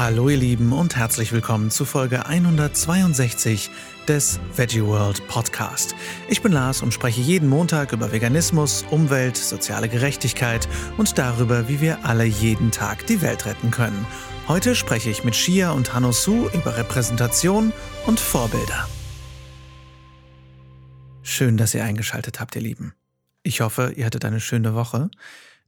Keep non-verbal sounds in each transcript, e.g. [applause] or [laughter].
Hallo ihr Lieben und herzlich willkommen zu Folge 162 des Veggie World Podcast. Ich bin Lars und spreche jeden Montag über Veganismus, Umwelt, soziale Gerechtigkeit und darüber, wie wir alle jeden Tag die Welt retten können. Heute spreche ich mit Shia und Hanno Su über Repräsentation und Vorbilder. Schön, dass ihr eingeschaltet habt, ihr Lieben. Ich hoffe, ihr hattet eine schöne Woche.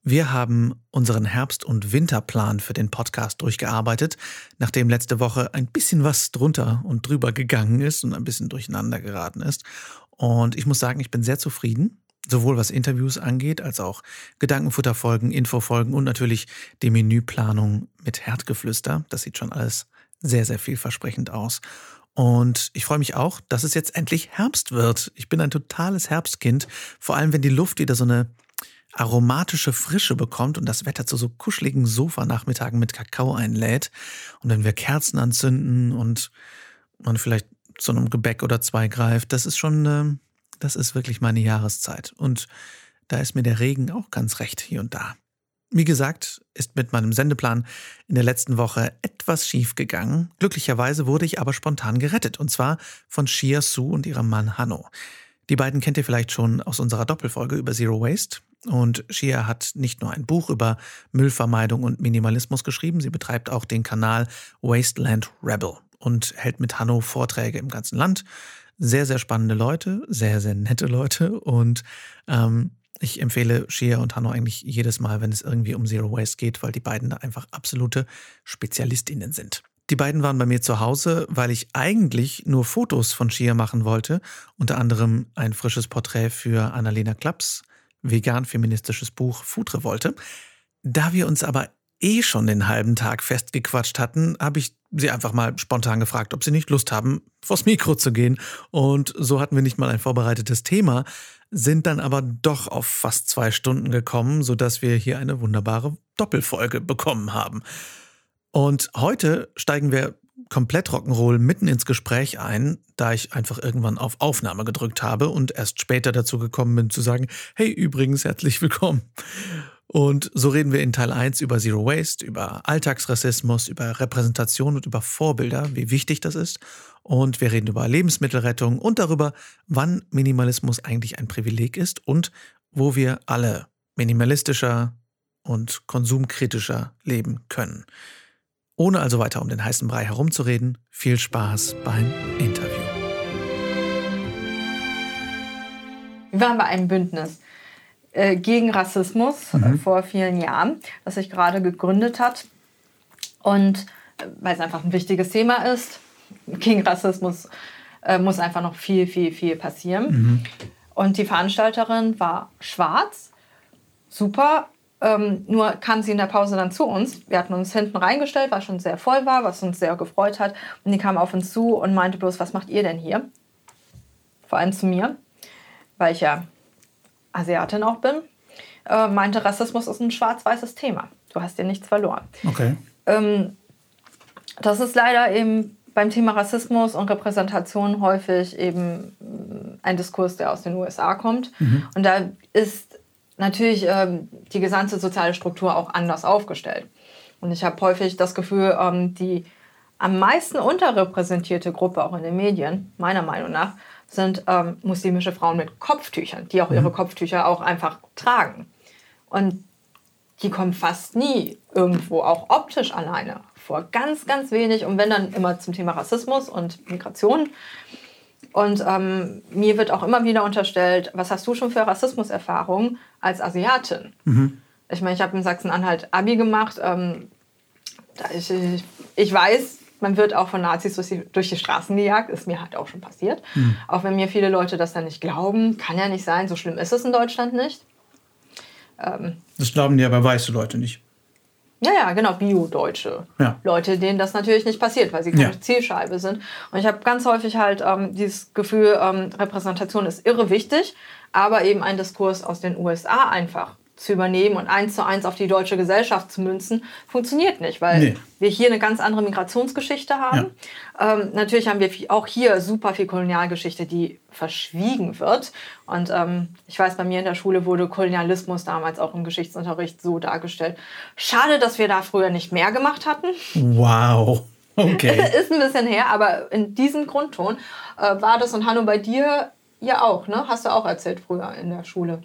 Wir haben unseren Herbst- und Winterplan für den Podcast durchgearbeitet, nachdem letzte Woche ein bisschen was drunter und drüber gegangen ist und ein bisschen durcheinander geraten ist. Und ich muss sagen, ich bin sehr zufrieden, sowohl was Interviews angeht, als auch Gedankenfutterfolgen, Infofolgen und natürlich die Menüplanung mit Herdgeflüster. Das sieht schon alles sehr, sehr vielversprechend aus. Und ich freue mich auch, dass es jetzt endlich Herbst wird. Ich bin ein totales Herbstkind, vor allem wenn die Luft wieder so eine aromatische Frische bekommt und das Wetter zu so kuscheligen Sofanachmittagen mit Kakao einlädt. Und wenn wir Kerzen anzünden und man vielleicht zu einem Gebäck oder zwei greift, das ist schon, äh, das ist wirklich meine Jahreszeit. Und da ist mir der Regen auch ganz recht hier und da. Wie gesagt, ist mit meinem Sendeplan in der letzten Woche etwas schief gegangen. Glücklicherweise wurde ich aber spontan gerettet, und zwar von Shia Su und ihrem Mann Hanno. Die beiden kennt ihr vielleicht schon aus unserer Doppelfolge über Zero Waste. Und Shia hat nicht nur ein Buch über Müllvermeidung und Minimalismus geschrieben, sie betreibt auch den Kanal Wasteland Rebel und hält mit Hanno Vorträge im ganzen Land. Sehr, sehr spannende Leute, sehr, sehr nette Leute und ähm, ich empfehle Shia und Hanno eigentlich jedes Mal, wenn es irgendwie um Zero Waste geht, weil die beiden da einfach absolute Spezialistinnen sind. Die beiden waren bei mir zu Hause, weil ich eigentlich nur Fotos von Shia machen wollte, unter anderem ein frisches Porträt für Annalena Klaps, vegan-feministisches Buch Food Revolte. Da wir uns aber eh schon den halben Tag festgequatscht hatten, habe ich sie einfach mal spontan gefragt, ob sie nicht Lust haben, vors Mikro zu gehen. Und so hatten wir nicht mal ein vorbereitetes Thema, sind dann aber doch auf fast zwei Stunden gekommen, sodass wir hier eine wunderbare Doppelfolge bekommen haben. Und heute steigen wir komplett Rock'n'Roll mitten ins Gespräch ein, da ich einfach irgendwann auf Aufnahme gedrückt habe und erst später dazu gekommen bin zu sagen, hey, übrigens, herzlich willkommen. Und so reden wir in Teil 1 über Zero Waste, über Alltagsrassismus, über Repräsentation und über Vorbilder, wie wichtig das ist. Und wir reden über Lebensmittelrettung und darüber, wann Minimalismus eigentlich ein Privileg ist und wo wir alle minimalistischer und konsumkritischer leben können. Ohne also weiter um den heißen Brei herumzureden, viel Spaß beim Interview. Wir waren bei einem Bündnis äh, gegen Rassismus mhm. vor vielen Jahren, das sich gerade gegründet hat. Und äh, weil es einfach ein wichtiges Thema ist, gegen Rassismus äh, muss einfach noch viel, viel, viel passieren. Mhm. Und die Veranstalterin war schwarz, super, ähm, nur kam sie in der Pause dann zu uns. Wir hatten uns hinten reingestellt, weil schon sehr voll war, was uns sehr gefreut hat. Und die kam auf uns zu und meinte bloß, was macht ihr denn hier? Vor allem zu mir, weil ich ja Asiatin auch bin. Äh, meinte, Rassismus ist ein schwarz-weißes Thema. Du hast dir nichts verloren. Okay. Ähm, das ist leider eben beim Thema Rassismus und Repräsentation häufig eben ein Diskurs, der aus den USA kommt. Mhm. Und da ist natürlich ähm, die gesamte soziale Struktur auch anders aufgestellt. Und ich habe häufig das Gefühl, ähm, die am meisten unterrepräsentierte Gruppe auch in den Medien, meiner Meinung nach, sind ähm, muslimische Frauen mit Kopftüchern, die auch ihre mhm. Kopftücher auch einfach tragen. Und die kommen fast nie irgendwo auch optisch alleine vor. Ganz, ganz wenig. Und wenn dann immer zum Thema Rassismus und Migration. Und ähm, mir wird auch immer wieder unterstellt, was hast du schon für Rassismuserfahrungen als Asiatin? Mhm. Ich meine, ich habe in Sachsen-Anhalt Abi gemacht. Ähm, ich, ich, ich, weiß, man wird auch von Nazis durch die, durch die Straßen gejagt. Ist mir halt auch schon passiert. Mhm. Auch wenn mir viele Leute das dann nicht glauben. Kann ja nicht sein. So schlimm ist es in Deutschland nicht. Ähm, das glauben die aber weiße Leute nicht. Ja, ja, genau, Bio-Deutsche. Ja. Leute, denen das natürlich nicht passiert, weil sie keine ja. Zielscheibe sind. Und ich habe ganz häufig halt ähm, dieses Gefühl, ähm, Repräsentation ist irre wichtig, aber eben ein Diskurs aus den USA einfach zu übernehmen und eins zu eins auf die deutsche Gesellschaft zu münzen, funktioniert nicht, weil nee. wir hier eine ganz andere Migrationsgeschichte haben. Ja. Ähm, natürlich haben wir auch hier super viel Kolonialgeschichte, die verschwiegen wird. Und ähm, ich weiß, bei mir in der Schule wurde Kolonialismus damals auch im Geschichtsunterricht so dargestellt. Schade, dass wir da früher nicht mehr gemacht hatten. Wow. [laughs] Okay. Ist ein bisschen her, aber in diesem Grundton äh, war das und Hanno bei dir ja auch, ne? Hast du auch erzählt früher in der Schule.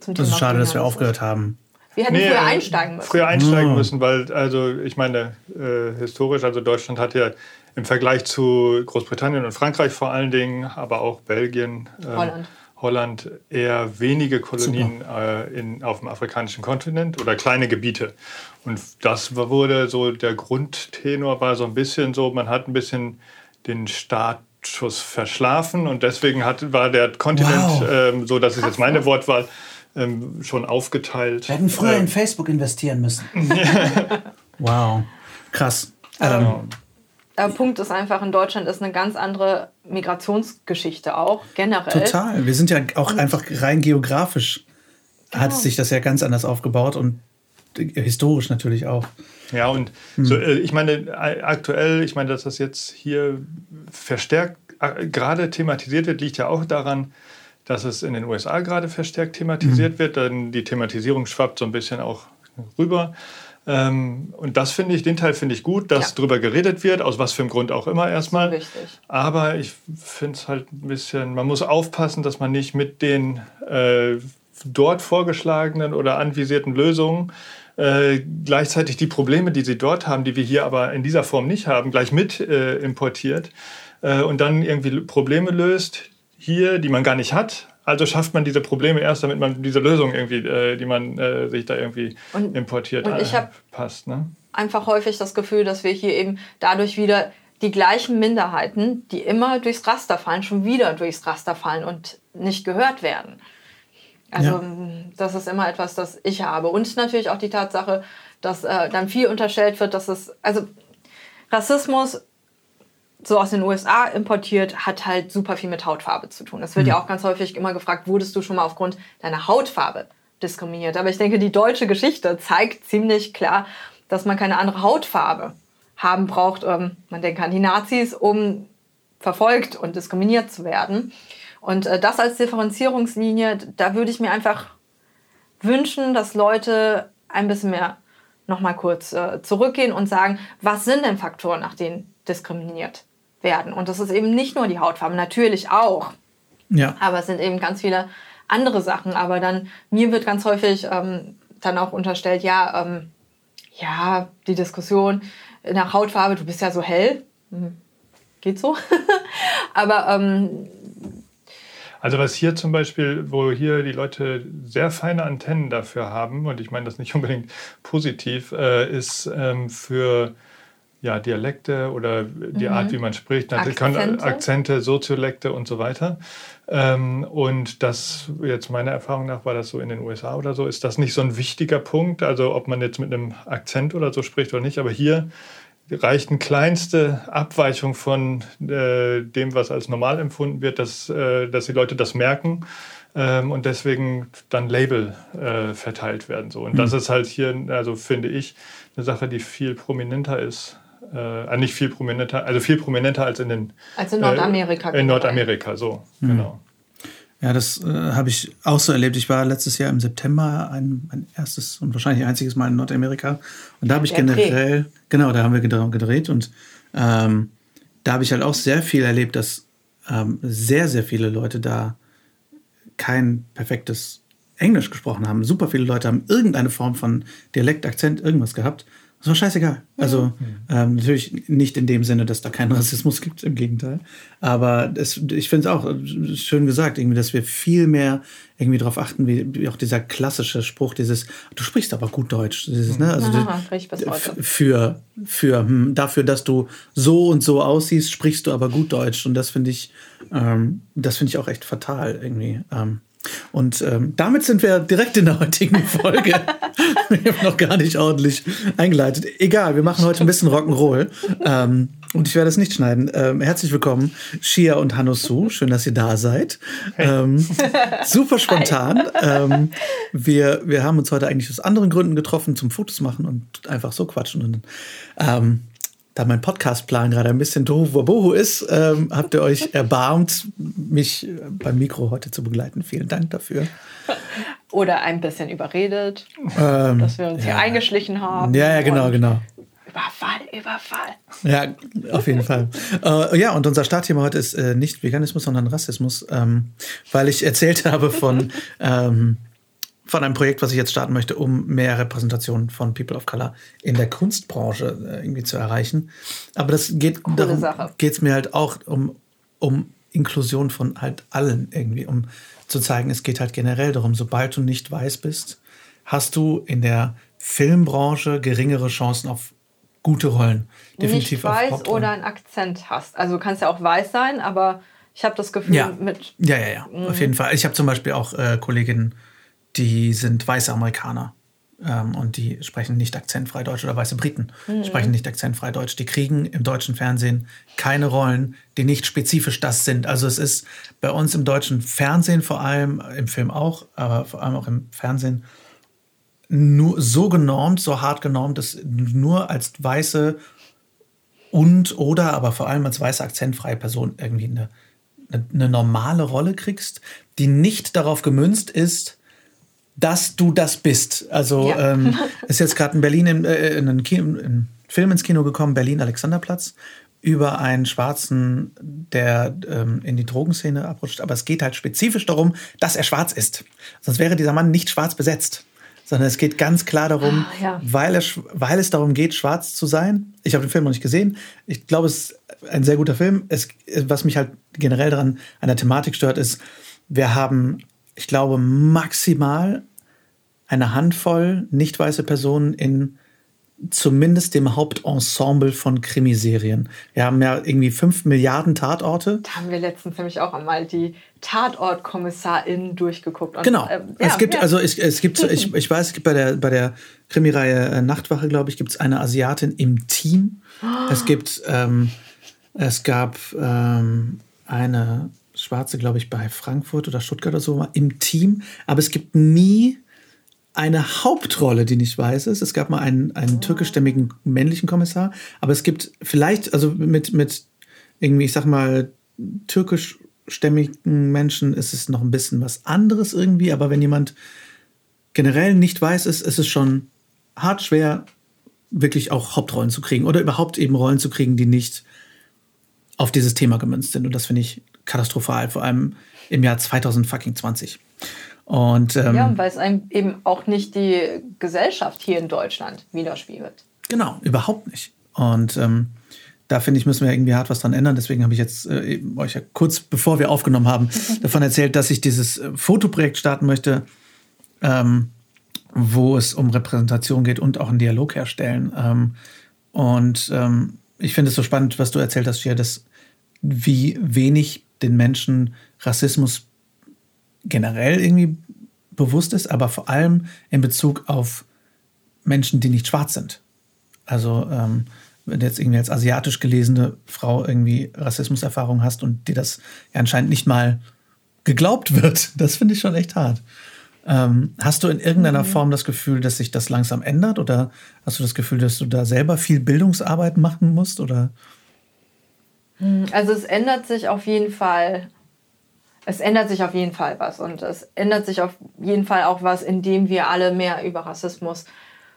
Zum das ist schade, dass wir aufgehört haben. Wir hätten nee, früher äh, einsteigen müssen. Früher einsteigen müssen, weil, also ich meine, äh, historisch, also Deutschland hat ja im Vergleich zu Großbritannien und Frankreich vor allen Dingen, aber auch Belgien, äh, Holland. Holland eher wenige Kolonien äh, in, auf dem afrikanischen Kontinent oder kleine Gebiete. Und das wurde so, der Grundtenor war so ein bisschen so, man hat ein bisschen den Startschuss verschlafen und deswegen hat, war der Kontinent, wow. ähm, so das ist jetzt meine Wortwahl, ähm, schon aufgeteilt. Wir hätten früher äh, in Facebook investieren müssen. [laughs] wow, krass. Ähm, der Punkt ist einfach, in Deutschland ist eine ganz andere Migrationsgeschichte auch, generell. Total. Wir sind ja auch und einfach rein geografisch genau. hat sich das ja ganz anders aufgebaut und historisch natürlich auch. Ja, und hm. so, äh, ich meine, aktuell, ich meine, dass das jetzt hier verstärkt äh, gerade thematisiert wird, liegt ja auch daran, dass es in den USA gerade verstärkt thematisiert hm. wird. Dann die Thematisierung schwappt so ein bisschen auch rüber. Ähm, und das finde ich, den Teil finde ich gut, dass ja. darüber geredet wird, aus was für einem Grund auch immer erstmal. Richtig. Aber ich finde es halt ein bisschen, man muss aufpassen, dass man nicht mit den äh, dort vorgeschlagenen oder anvisierten Lösungen äh, gleichzeitig die Probleme, die sie dort haben, die wir hier aber in dieser Form nicht haben, gleich mit äh, importiert äh, und dann irgendwie Probleme löst hier, die man gar nicht hat, also schafft man diese Probleme erst, damit man diese Lösung irgendwie, äh, die man äh, sich da irgendwie und, importiert, und ich äh, passt. Ne? Einfach häufig das Gefühl, dass wir hier eben dadurch wieder die gleichen Minderheiten, die immer durchs Raster fallen, schon wieder durchs Raster fallen und nicht gehört werden. Also ja. das ist immer etwas, das ich habe. Und natürlich auch die Tatsache, dass äh, dann viel unterstellt wird, dass es, also Rassismus so aus den USA importiert, hat halt super viel mit Hautfarbe zu tun. Es wird mhm. ja auch ganz häufig immer gefragt, wurdest du schon mal aufgrund deiner Hautfarbe diskriminiert? Aber ich denke, die deutsche Geschichte zeigt ziemlich klar, dass man keine andere Hautfarbe haben braucht. Ähm, man denkt an die Nazis, um verfolgt und diskriminiert zu werden. Und äh, das als Differenzierungslinie, da würde ich mir einfach wünschen, dass Leute ein bisschen mehr nochmal kurz äh, zurückgehen und sagen, was sind denn Faktoren, nach denen diskriminiert werden. Und das ist eben nicht nur die Hautfarbe, natürlich auch. Ja. Aber es sind eben ganz viele andere Sachen. Aber dann, mir wird ganz häufig ähm, dann auch unterstellt, ja, ähm, ja, die Diskussion nach Hautfarbe, du bist ja so hell. Hm, geht so. [laughs] Aber ähm, also was hier zum Beispiel, wo hier die Leute sehr feine Antennen dafür haben, und ich meine das nicht [laughs] unbedingt positiv, äh, ist ähm, für ja, Dialekte oder die mhm. Art, wie man spricht, Akzente. Akzente, Soziolekte und so weiter. Ähm, und das, jetzt meiner Erfahrung nach, war das so in den USA oder so, ist das nicht so ein wichtiger Punkt, also ob man jetzt mit einem Akzent oder so spricht oder nicht, aber hier reicht eine kleinste Abweichung von äh, dem, was als normal empfunden wird, dass, äh, dass die Leute das merken ähm, und deswegen dann Label äh, verteilt werden. So. Und mhm. das ist halt hier, also finde ich, eine Sache, die viel prominenter ist äh, nicht viel prominenter, also viel prominenter als in den als in Nordamerika. Äh, in Nordamerika, so mhm. genau. Ja, das äh, habe ich auch so erlebt. Ich war letztes Jahr im September ein, mein erstes und wahrscheinlich einziges Mal in Nordamerika. Und da habe ich Der generell, Dreh. genau, da haben wir gedreht und ähm, da habe ich halt auch sehr viel erlebt, dass ähm, sehr, sehr viele Leute da kein perfektes Englisch gesprochen haben. Super viele Leute haben irgendeine Form von Dialekt, Akzent, irgendwas gehabt. Das war scheißegal. Also ähm, natürlich nicht in dem Sinne, dass da keinen Rassismus [laughs] gibt, im Gegenteil. Aber es, ich finde es auch äh, schön gesagt, irgendwie, dass wir viel mehr irgendwie darauf achten, wie, wie, auch dieser klassische Spruch, dieses, du sprichst aber gut Deutsch. Dieses, ne? also Aha, für, für hm, dafür, dass du so und so aussiehst, sprichst du aber gut Deutsch. Und das finde ich, ähm, das finde ich auch echt fatal irgendwie. Ähm, Und ähm, damit sind wir direkt in der heutigen [laughs] Folge. wir haben noch gar nicht ordentlich eingeleitet. Egal, wir machen heute ein bisschen Rock'n'Roll. Ähm, und ich werde es nicht schneiden. Ähm, herzlich willkommen, Shia und Hanosu. Schön, dass ihr da seid. Ähm, super spontan. Ähm, wir, wir haben uns heute eigentlich aus anderen Gründen getroffen, zum Fotos machen und einfach so quatschen. Und ähm, da mein Podcastplan gerade ein bisschen Tohu ist, ähm, habt ihr euch erbarmt, mich beim Mikro heute zu begleiten. Vielen Dank dafür. Oder ein bisschen überredet, ähm, dass wir uns ja. hier eingeschlichen haben. Ja, ja, genau, genau. Überfall, Überfall. Ja, auf jeden Fall. Äh, ja, und unser Startthema heute ist äh, nicht Veganismus, sondern Rassismus, ähm, weil ich erzählt [laughs] habe von ähm, von einem Projekt, was ich jetzt starten möchte, um mehr Repräsentation von People of Color in der Kunstbranche äh, irgendwie zu erreichen. Aber das geht Coole darum, geht es mir halt auch um, um Inklusion von halt allen irgendwie, um zu zeigen, es geht halt generell darum, sobald du nicht weiß bist, hast du in der Filmbranche geringere Chancen auf gute Rollen. Definitiv nicht weiß oder einen Akzent hast. Also du kannst ja auch weiß sein, aber ich habe das Gefühl ja. mit. Ja, ja, ja, auf jeden Fall. Ich habe zum Beispiel auch äh, Kolleginnen, die sind weiße Amerikaner. Ähm, und die sprechen nicht akzentfrei Deutsch oder weiße Briten mhm. sprechen nicht akzentfrei Deutsch. Die kriegen im deutschen Fernsehen keine Rollen, die nicht spezifisch das sind. Also es ist bei uns im deutschen Fernsehen vor allem, im Film auch, aber vor allem auch im Fernsehen, nur so genormt, so hart genormt, dass nur als weiße und oder aber vor allem als weiße akzentfreie Person irgendwie eine, eine, eine normale Rolle kriegst, die nicht darauf gemünzt ist, dass du das bist. Also ja. ähm, [laughs] ist jetzt gerade in Berlin in, äh, in einen Kino, in Film ins Kino gekommen, Berlin Alexanderplatz, über einen Schwarzen, der ähm, in die Drogenszene abrutscht. Aber es geht halt spezifisch darum, dass er schwarz ist. Sonst wäre dieser Mann nicht schwarz besetzt. Sondern es geht ganz klar darum, ah, ja. weil, er, weil es darum geht, schwarz zu sein. Ich habe den Film noch nicht gesehen. Ich glaube, es ist ein sehr guter Film. Es, was mich halt generell daran an der Thematik stört, ist, wir haben ich glaube, maximal eine Handvoll nicht weiße Personen in zumindest dem Hauptensemble von Krimiserien. Wir haben ja irgendwie fünf Milliarden Tatorte. Da haben wir letztens nämlich auch einmal die Tatortkommissarin durchgeguckt. Und, genau. Äh, ja, es gibt, ja. also es, es gibt, ich, [laughs] ich weiß, es gibt bei der, bei der Krimireihe äh, Nachtwache, glaube ich, gibt es eine Asiatin im Team. Oh. Es gibt, ähm, es gab ähm, eine Schwarze, glaube ich, bei Frankfurt oder Stuttgart oder so im Team. Aber es gibt nie eine Hauptrolle, die nicht weiß ist. Es gab mal einen, einen türkischstämmigen männlichen Kommissar, aber es gibt vielleicht, also mit, mit irgendwie, ich sag mal, türkischstämmigen Menschen ist es noch ein bisschen was anderes irgendwie, aber wenn jemand generell nicht weiß ist, ist es schon hart schwer, wirklich auch Hauptrollen zu kriegen oder überhaupt eben Rollen zu kriegen, die nicht auf dieses Thema gemünzt sind. Und das finde ich katastrophal, vor allem im Jahr 2020. Und, ähm, ja, weil es einem eben auch nicht die Gesellschaft hier in Deutschland widerspiegelt. Genau, überhaupt nicht. Und ähm, da finde ich, müssen wir irgendwie hart was dran ändern. Deswegen habe ich jetzt äh, euch ja kurz bevor wir aufgenommen haben, [laughs] davon erzählt, dass ich dieses äh, Fotoprojekt starten möchte, ähm, wo es um Repräsentation geht und auch einen Dialog herstellen. Ähm, und ähm, ich finde es so spannend, was du erzählt hast, hier, dass wie wenig den Menschen Rassismus generell irgendwie bewusst ist, aber vor allem in Bezug auf Menschen, die nicht schwarz sind. Also ähm, wenn du jetzt irgendwie als asiatisch gelesene Frau irgendwie Rassismuserfahrung hast und dir das ja anscheinend nicht mal geglaubt wird, [laughs] das finde ich schon echt hart. Ähm, hast du in irgendeiner mhm. Form das Gefühl, dass sich das langsam ändert oder hast du das Gefühl, dass du da selber viel Bildungsarbeit machen musst oder? Hm, also es ändert sich auf jeden Fall. Es ändert sich auf jeden Fall was und es ändert sich auf jeden Fall auch was, indem wir alle mehr über Rassismus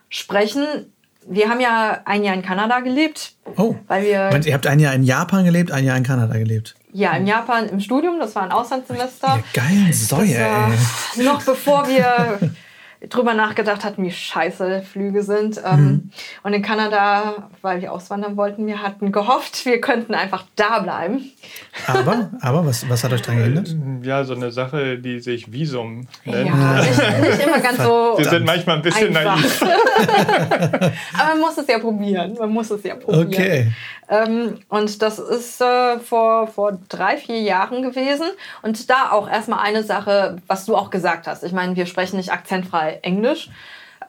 sprechen. Wir haben ja ein Jahr in Kanada gelebt. Oh. Weil wir. Moment, ihr habt ein Jahr in Japan gelebt, ein Jahr in Kanada gelebt. Ja, in Japan im Studium, das war ein Auslandssemester. Ja, geil, Säue, ey. Noch bevor wir [laughs] drüber nachgedacht hatten, wie scheiße Flüge sind. Ähm, mhm. Und in Kanada, weil wir auswandern wollten, wir hatten gehofft, wir könnten einfach da bleiben. Aber, aber was, was hat euch daran gehindert? Ja, so eine Sache, die sich Visum nennt. Ja, nicht, nicht immer ganz so. Wir sind manchmal ein bisschen einfach. naiv. [laughs] aber man muss es ja probieren. Man muss es ja probieren. Okay. Ähm, und das ist äh, vor, vor drei, vier Jahren gewesen. Und da auch erstmal eine Sache, was du auch gesagt hast. Ich meine, wir sprechen nicht akzentfrei Englisch.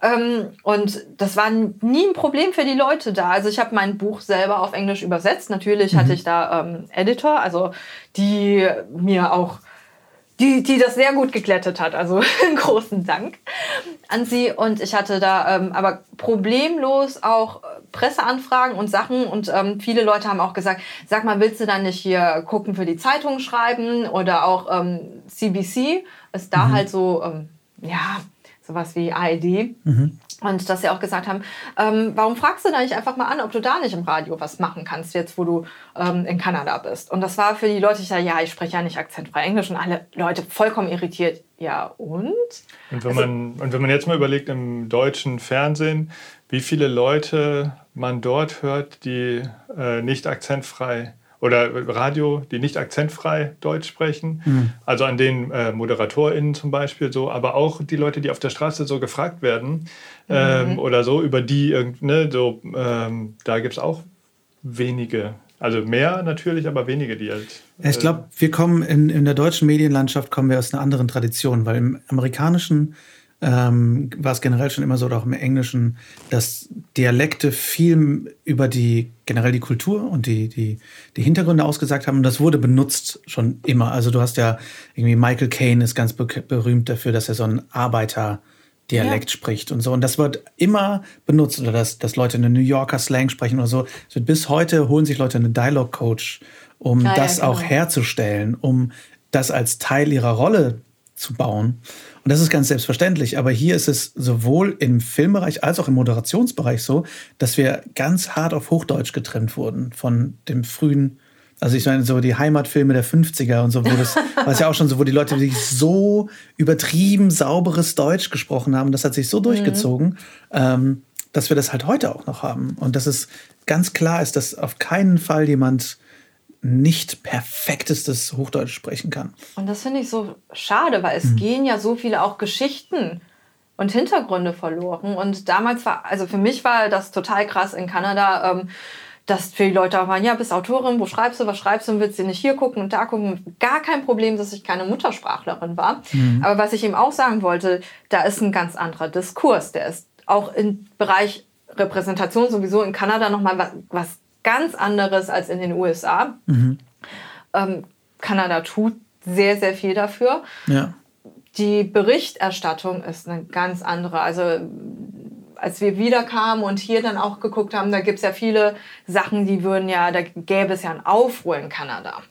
Ähm, und das war nie ein Problem für die Leute da. Also ich habe mein Buch selber auf Englisch übersetzt. Natürlich mhm. hatte ich da ähm, Editor, also die mir auch die, die das sehr gut geglättet hat. Also [laughs] großen Dank an sie. Und ich hatte da ähm, aber problemlos auch Presseanfragen und Sachen. Und ähm, viele Leute haben auch gesagt, sag mal, willst du dann nicht hier gucken für die Zeitung schreiben? Oder auch ähm, CBC ist da mhm. halt so, ähm, ja, sowas wie ARD. Mhm. Und dass sie auch gesagt haben, ähm, warum fragst du da nicht einfach mal an, ob du da nicht im Radio was machen kannst, jetzt wo du ähm, in Kanada bist. Und das war für die Leute, ich sage, ja, ich spreche ja nicht akzentfrei Englisch und alle Leute vollkommen irritiert. Ja, und? Und wenn, also, man, und wenn man jetzt mal überlegt, im deutschen Fernsehen, wie viele Leute man dort hört, die äh, nicht akzentfrei oder Radio, die nicht akzentfrei Deutsch sprechen. Mhm. Also an den äh, ModeratorInnen zum Beispiel so, aber auch die Leute, die auf der Straße so gefragt werden ähm, mhm. oder so, über die, ne, so, ähm, da gibt es auch wenige. Also mehr natürlich, aber wenige, die halt. Äh, ich glaube, wir kommen in, in der deutschen Medienlandschaft kommen wir aus einer anderen Tradition, weil im amerikanischen ähm, war es generell schon immer so, oder auch im Englischen, dass Dialekte viel über die, generell die Kultur und die, die, die Hintergründe ausgesagt haben. Und das wurde benutzt schon immer. Also du hast ja irgendwie Michael Caine ist ganz berühmt dafür, dass er so einen Arbeiter Dialekt ja. spricht und so. Und das wird immer benutzt oder dass, dass Leute eine New Yorker Slang sprechen oder so. Also bis heute holen sich Leute einen Dialog Coach, um ah, das ja, genau. auch herzustellen, um das als Teil ihrer Rolle zu bauen. Und das ist ganz selbstverständlich. Aber hier ist es sowohl im Filmbereich als auch im Moderationsbereich so, dass wir ganz hart auf Hochdeutsch getrennt wurden von dem frühen also ich meine, so die Heimatfilme der 50er und so, wo das, [laughs] was ja auch schon so, wo die Leute wirklich so übertrieben sauberes Deutsch gesprochen haben, das hat sich so durchgezogen, mhm. ähm, dass wir das halt heute auch noch haben. Und dass es ganz klar ist, dass auf keinen Fall jemand nicht perfektestes Hochdeutsch sprechen kann. Und das finde ich so schade, weil es mhm. gehen ja so viele auch Geschichten und Hintergründe verloren. Und damals war, also für mich war das total krass in Kanada, ähm, dass die Leute auch waren, ja, bist Autorin, wo schreibst du, was schreibst du, willst du nicht hier gucken und da gucken. Gar kein Problem, dass ich keine Muttersprachlerin war. Mhm. Aber was ich ihm auch sagen wollte, da ist ein ganz anderer Diskurs. Der ist auch im Bereich Repräsentation sowieso in Kanada nochmal was, was ganz anderes als in den USA. Mhm. Ähm, Kanada tut sehr, sehr viel dafür. Ja. Die Berichterstattung ist eine ganz andere. Also als wir wiederkamen und hier dann auch geguckt haben, da gibt es ja viele Sachen, die würden ja, da gäbe es ja einen Aufruhr in Kanada.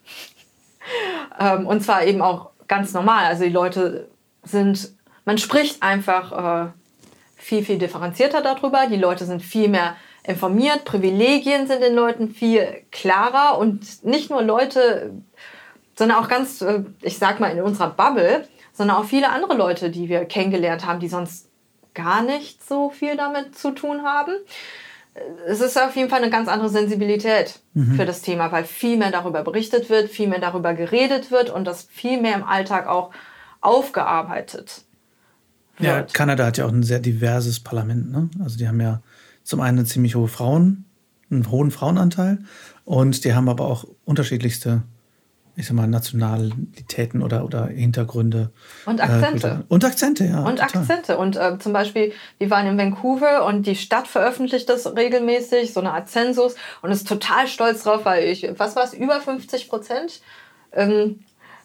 [laughs] ähm, und zwar eben auch ganz normal. Also die Leute sind, man spricht einfach äh, viel, viel differenzierter darüber. Die Leute sind viel mehr informiert, Privilegien sind den Leuten viel klarer und nicht nur Leute, sondern auch ganz, äh, ich sag mal, in unserer Bubble, sondern auch viele andere Leute, die wir kennengelernt haben, die sonst gar nicht so viel damit zu tun haben. Es ist auf jeden Fall eine ganz andere Sensibilität mhm. für das Thema, weil viel mehr darüber berichtet wird, viel mehr darüber geredet wird und das viel mehr im Alltag auch aufgearbeitet wird. Ja, Kanada hat ja auch ein sehr diverses Parlament. Ne? Also die haben ja zum einen eine ziemlich hohe Frauen, einen hohen Frauenanteil und die haben aber auch unterschiedlichste, ich sag mal, Nationalitäten oder, oder Hintergründe. Und Akzente. Äh, und Akzente, ja. Und total. Akzente. Und äh, zum Beispiel, wir waren in Vancouver und die Stadt veröffentlicht das regelmäßig, so eine Art Zensus und ist total stolz drauf, weil ich, was war es, über 50 Prozent? Ähm,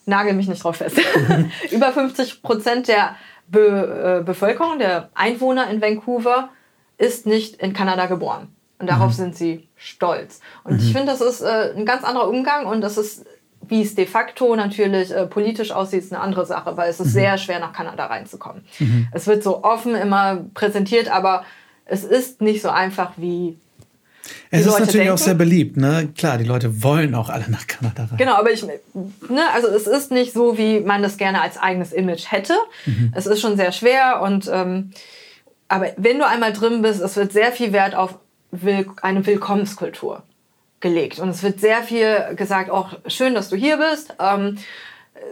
nagel mich nicht drauf fest. [laughs] über 50 Prozent der Be äh, Bevölkerung, der Einwohner in Vancouver ist nicht in Kanada geboren. Und darauf mhm. sind sie stolz. Und mhm. ich finde, das ist äh, ein ganz anderer Umgang und das ist, wie es de facto natürlich äh, politisch aussieht, ist eine andere Sache, weil es ist mhm. sehr schwer, nach Kanada reinzukommen. Mhm. Es wird so offen immer präsentiert, aber es ist nicht so einfach wie Es ist Leute natürlich denken. auch sehr beliebt, ne? Klar, die Leute wollen auch alle nach Kanada rein. Genau, aber ich, ne, also es ist nicht so, wie man das gerne als eigenes Image hätte. Mhm. Es ist schon sehr schwer und ähm, aber wenn du einmal drin bist, es wird sehr viel Wert auf Will eine Willkommenskultur gelegt. Und es wird sehr viel gesagt, auch schön, dass du hier bist. Ähm,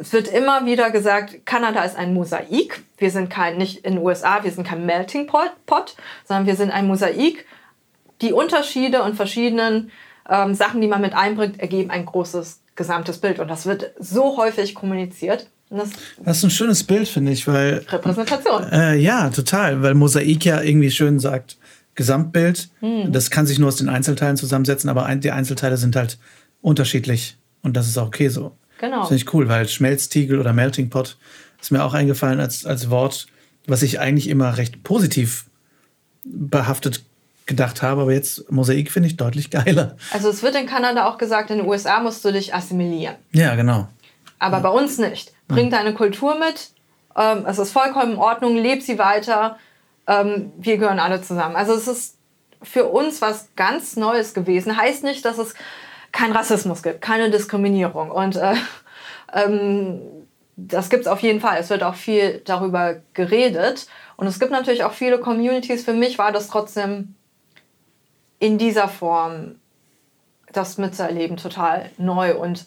es wird immer wieder gesagt, Kanada ist ein Mosaik. Wir sind kein, nicht in den USA, wir sind kein Melting Pot, sondern wir sind ein Mosaik. Die Unterschiede und verschiedenen ähm, Sachen, die man mit einbringt, ergeben ein großes gesamtes Bild. Und das wird so häufig kommuniziert. Das, das, ist ein schönes Bild, finde ich, weil. Repräsentation. Äh, ja, total, weil Mosaik ja irgendwie schön sagt, Gesamtbild. Hm. Das kann sich nur aus den Einzelteilen zusammensetzen, aber ein, die Einzelteile sind halt unterschiedlich. Und das ist auch okay so. Genau. Das finde ich cool, weil Schmelztiegel oder Melting Pot ist mir auch eingefallen als, als Wort, was ich eigentlich immer recht positiv behaftet gedacht habe, aber jetzt Mosaik finde ich deutlich geiler. Also es wird in Kanada auch gesagt, in den USA musst du dich assimilieren. Ja, genau. Aber ja. bei uns nicht. Bring deine Kultur mit, ähm, es ist vollkommen in Ordnung, leb sie weiter, ähm, wir gehören alle zusammen. Also es ist für uns was ganz Neues gewesen. Heißt nicht, dass es keinen Rassismus gibt, keine Diskriminierung. Und äh, [laughs] ähm, das gibt es auf jeden Fall. Es wird auch viel darüber geredet. Und es gibt natürlich auch viele Communities. Für mich war das trotzdem in dieser Form, das mitzuerleben, total neu. Und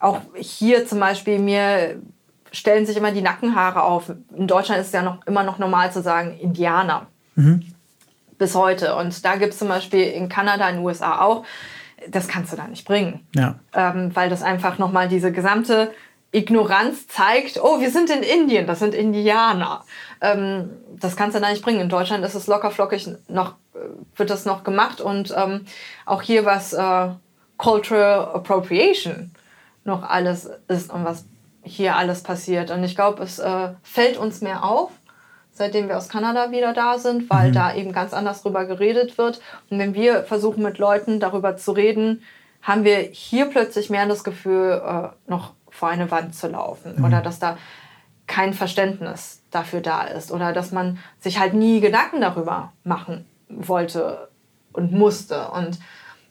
auch hier zum Beispiel, mir stellen sich immer die Nackenhaare auf. In Deutschland ist es ja noch, immer noch normal zu sagen Indianer. Mhm. Bis heute. Und da gibt es zum Beispiel in Kanada, in den USA auch das kannst du da nicht bringen. Ja. Ähm, weil das einfach nochmal diese gesamte Ignoranz zeigt, oh, wir sind in Indien, das sind Indianer. Ähm, das kannst du da nicht bringen. In Deutschland ist es locker flockig noch, äh, wird das noch gemacht und ähm, auch hier was äh, Cultural Appropriation noch alles ist und was hier alles passiert. Und ich glaube, es äh, fällt uns mehr auf, seitdem wir aus Kanada wieder da sind, weil mhm. da eben ganz anders drüber geredet wird. Und wenn wir versuchen, mit Leuten darüber zu reden, haben wir hier plötzlich mehr das Gefühl, äh, noch vor eine Wand zu laufen mhm. oder dass da kein Verständnis dafür da ist oder dass man sich halt nie Gedanken darüber machen wollte und musste. Und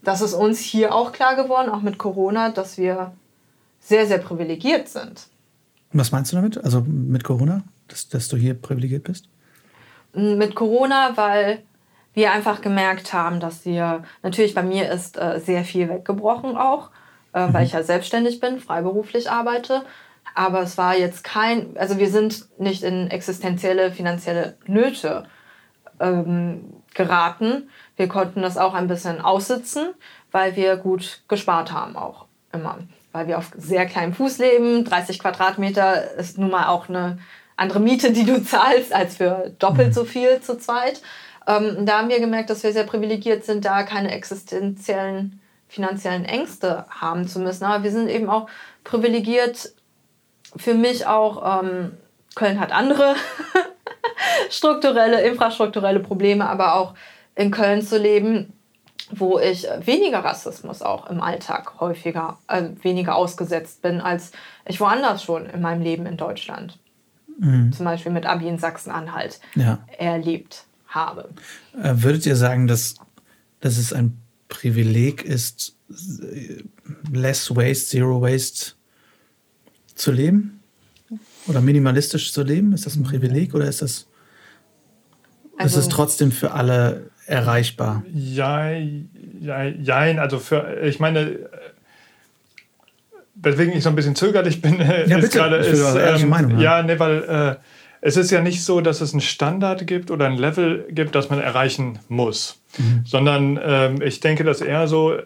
das ist uns hier auch klar geworden, auch mit Corona, dass wir sehr, sehr privilegiert sind. Was meinst du damit? Also mit Corona? dass, dass du hier privilegiert bist? Mit Corona, weil wir einfach gemerkt haben, dass wir, natürlich bei mir ist äh, sehr viel weggebrochen auch, äh, mhm. weil ich ja selbstständig bin, freiberuflich arbeite. Aber es war jetzt kein, also wir sind nicht in existenzielle finanzielle Nöte ähm, geraten. Wir konnten das auch ein bisschen aussitzen, weil wir gut gespart haben auch immer. Weil wir auf sehr kleinem Fuß leben. 30 Quadratmeter ist nun mal auch eine andere Miete, die du [laughs] zahlst, als für doppelt so viel zu zweit. Ähm, da haben wir gemerkt, dass wir sehr privilegiert sind, da keine existenziellen finanziellen Ängste haben zu müssen. Aber wir sind eben auch privilegiert, für mich auch, ähm, Köln hat andere [laughs] strukturelle, infrastrukturelle Probleme, aber auch in Köln zu leben, wo ich weniger Rassismus auch im Alltag häufiger, äh, weniger ausgesetzt bin, als ich woanders schon in meinem Leben in Deutschland mhm. zum Beispiel mit Abi in Sachsen-Anhalt ja. erlebt habe. Äh, würdet ihr sagen, dass, dass es ein Privileg ist, less waste, zero waste zu leben? Oder minimalistisch zu leben? Ist das ein Privileg oder ist das, also, ist es trotzdem für alle erreichbar? Ja, ja, ja, also für, ich meine, weswegen ich so ein bisschen zögerlich [laughs] bin, ja, ist gerade ist, ähm, Meinung, ja, nee, weil äh, es ist ja nicht so, dass es einen Standard gibt oder ein Level gibt, das man erreichen muss, mhm. sondern ähm, ich denke, dass eher so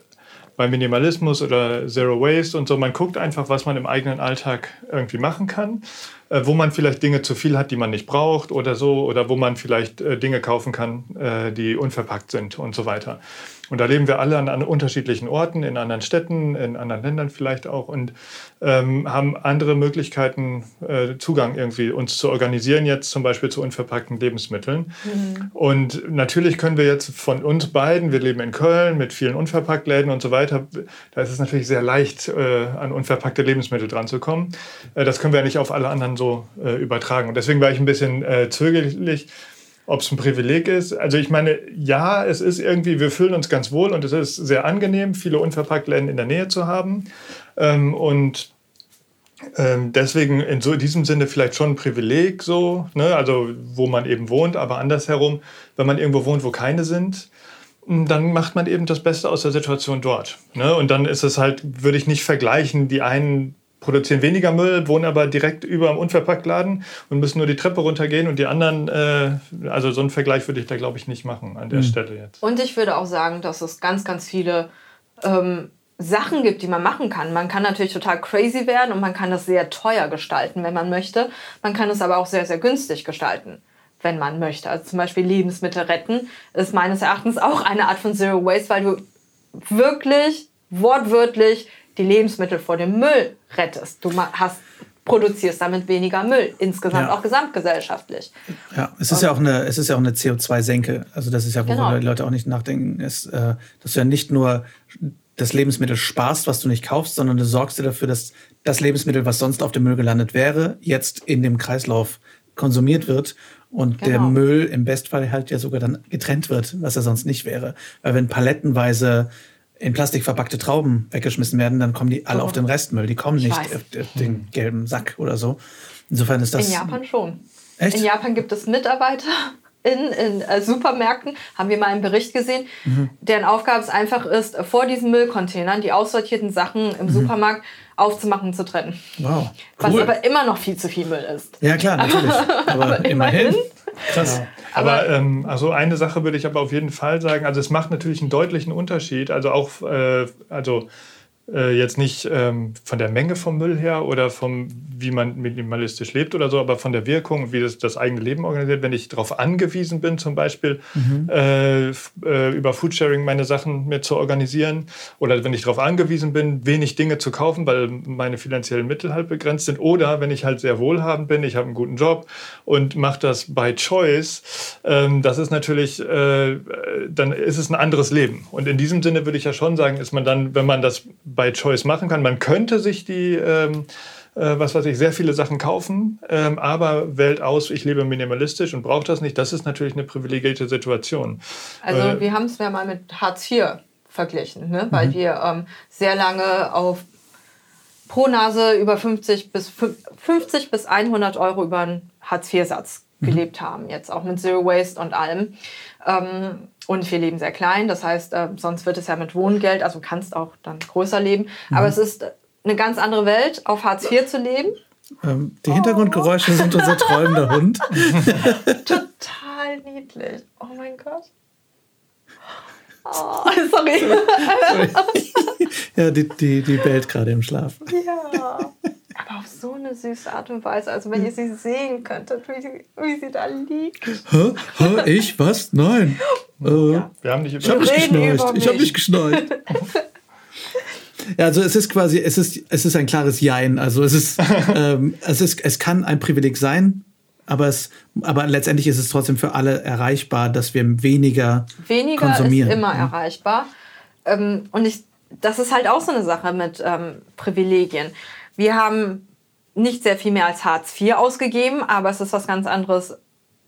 bei Minimalismus oder Zero Waste und so, man guckt einfach, was man im eigenen Alltag irgendwie machen kann, wo man vielleicht Dinge zu viel hat, die man nicht braucht oder so, oder wo man vielleicht äh, Dinge kaufen kann, äh, die unverpackt sind und so weiter. Und da leben wir alle an, an, unterschiedlichen Orten, in anderen Städten, in anderen Ländern vielleicht auch und ähm, haben andere Möglichkeiten, äh, Zugang irgendwie uns zu organisieren, jetzt zum Beispiel zu unverpackten Lebensmitteln. Mhm. Und natürlich können wir jetzt von uns beiden, wir leben in Köln mit vielen Unverpacktläden und so weiter, da ist es natürlich sehr leicht, äh, an unverpackte Lebensmittel dran zu kommen. Äh, das können wir ja nicht auf alle anderen so äh, übertragen. Und deswegen war ich ein bisschen äh, zögerlich ob es ein Privileg ist. Also ich meine, ja, es ist irgendwie, wir fühlen uns ganz wohl und es ist sehr angenehm, viele Unverpacktläden in der Nähe zu haben. Ähm, und ähm, deswegen in so diesem Sinne vielleicht schon ein Privileg so, ne? also wo man eben wohnt, aber andersherum, wenn man irgendwo wohnt, wo keine sind, dann macht man eben das Beste aus der Situation dort. Ne? Und dann ist es halt, würde ich nicht vergleichen, die einen produzieren weniger Müll, wohnen aber direkt über am Unverpacktladen und müssen nur die Treppe runtergehen und die anderen, äh, also so einen Vergleich würde ich da glaube ich nicht machen an der mhm. Stelle jetzt. Und ich würde auch sagen, dass es ganz, ganz viele ähm, Sachen gibt, die man machen kann. Man kann natürlich total crazy werden und man kann das sehr teuer gestalten, wenn man möchte. Man kann es aber auch sehr, sehr günstig gestalten, wenn man möchte. Also zum Beispiel Lebensmittel retten ist meines Erachtens auch eine Art von Zero Waste, weil du wirklich wortwörtlich die Lebensmittel vor dem Müll rettest. Du hast produzierst damit weniger Müll, insgesamt ja. auch gesamtgesellschaftlich. Ja, es ist ja auch eine, es ist ja auch eine CO2-Senke. Also das ist ja, worüber genau. die Leute auch nicht nachdenken, ist, äh, dass du ja nicht nur das Lebensmittel sparst, was du nicht kaufst, sondern du sorgst dir dafür, dass das Lebensmittel, was sonst auf dem Müll gelandet wäre, jetzt in dem Kreislauf konsumiert wird und genau. der Müll im Bestfall halt ja sogar dann getrennt wird, was er sonst nicht wäre. Weil wenn palettenweise in Plastik verpackte Trauben weggeschmissen werden, dann kommen die alle oh. auf den Restmüll. Die kommen nicht auf, den gelben Sack oder so. Insofern ist das. In Japan schon. Echt? In Japan gibt es Mitarbeiter in, in äh, Supermärkten, haben wir mal einen Bericht gesehen, mhm. deren Aufgabe es einfach ist, vor diesen Müllcontainern die aussortierten Sachen im mhm. Supermarkt aufzumachen und zu trennen. Wow. Cool. Was aber immer noch viel zu viel Müll ist. Ja, klar, [laughs] natürlich. aber, aber immerhin. Krass. Ja. Aber, aber ähm, also eine Sache würde ich aber auf jeden Fall sagen, also es macht natürlich einen deutlichen Unterschied, also auch, äh, also äh, jetzt nicht ähm, von der Menge vom Müll her oder vom, wie man minimalistisch lebt oder so, aber von der Wirkung, wie das, das eigene Leben organisiert. Wenn ich darauf angewiesen bin, zum Beispiel mhm. äh, äh, über Foodsharing meine Sachen mir zu organisieren oder wenn ich darauf angewiesen bin, wenig Dinge zu kaufen, weil meine finanziellen Mittel halt begrenzt sind oder wenn ich halt sehr wohlhabend bin, ich habe einen guten Job und mache das by choice, ähm, das ist natürlich, äh, dann ist es ein anderes Leben. Und in diesem Sinne würde ich ja schon sagen, ist man dann, wenn man das by Choice machen kann. Man könnte sich die, ähm, äh, was weiß ich, sehr viele Sachen kaufen, ähm, aber wählt aus, ich lebe minimalistisch und brauche das nicht. Das ist natürlich eine privilegierte Situation. Also äh, wir haben es ja mal mit Hartz IV verglichen, ne? weil mhm. wir ähm, sehr lange auf pro Nase über 50 bis, 50 bis 100 Euro über einen Hartz-IV-Satz. Gelebt haben, jetzt auch mit Zero Waste und allem. Ähm, und wir leben sehr klein, das heißt, äh, sonst wird es ja mit Wohngeld, also kannst auch dann größer leben. Mhm. Aber es ist eine ganz andere Welt, auf Hartz IV zu leben. Ähm, die Hintergrundgeräusche oh. sind unser [laughs] träumender Hund. Total niedlich. Oh mein Gott. Oh, sorry. sorry. [laughs] ja, die, die, die bellt gerade im Schlaf. Ja aber auf so eine süße Art und Weise. Also wenn ihr sie sehen könntet, wie sie, wie sie da liegt. Hä? Hä? Ich? Was? Nein. [laughs] Äh, ja. Wir haben nicht ich habe nicht geschnarcht. Ich [laughs] habe nicht geschnarcht. Ja, also es ist quasi, es ist, es ist ein klares Jein. Also es ist, [laughs] ähm, es ist, es kann ein Privileg sein, aber es, aber letztendlich ist es trotzdem für alle erreichbar, dass wir weniger, weniger konsumieren. Weniger ist immer mhm. erreichbar. Ähm, und ich, das ist halt auch so eine Sache mit ähm, Privilegien. Wir haben nicht sehr viel mehr als Hartz IV ausgegeben, aber es ist was ganz anderes,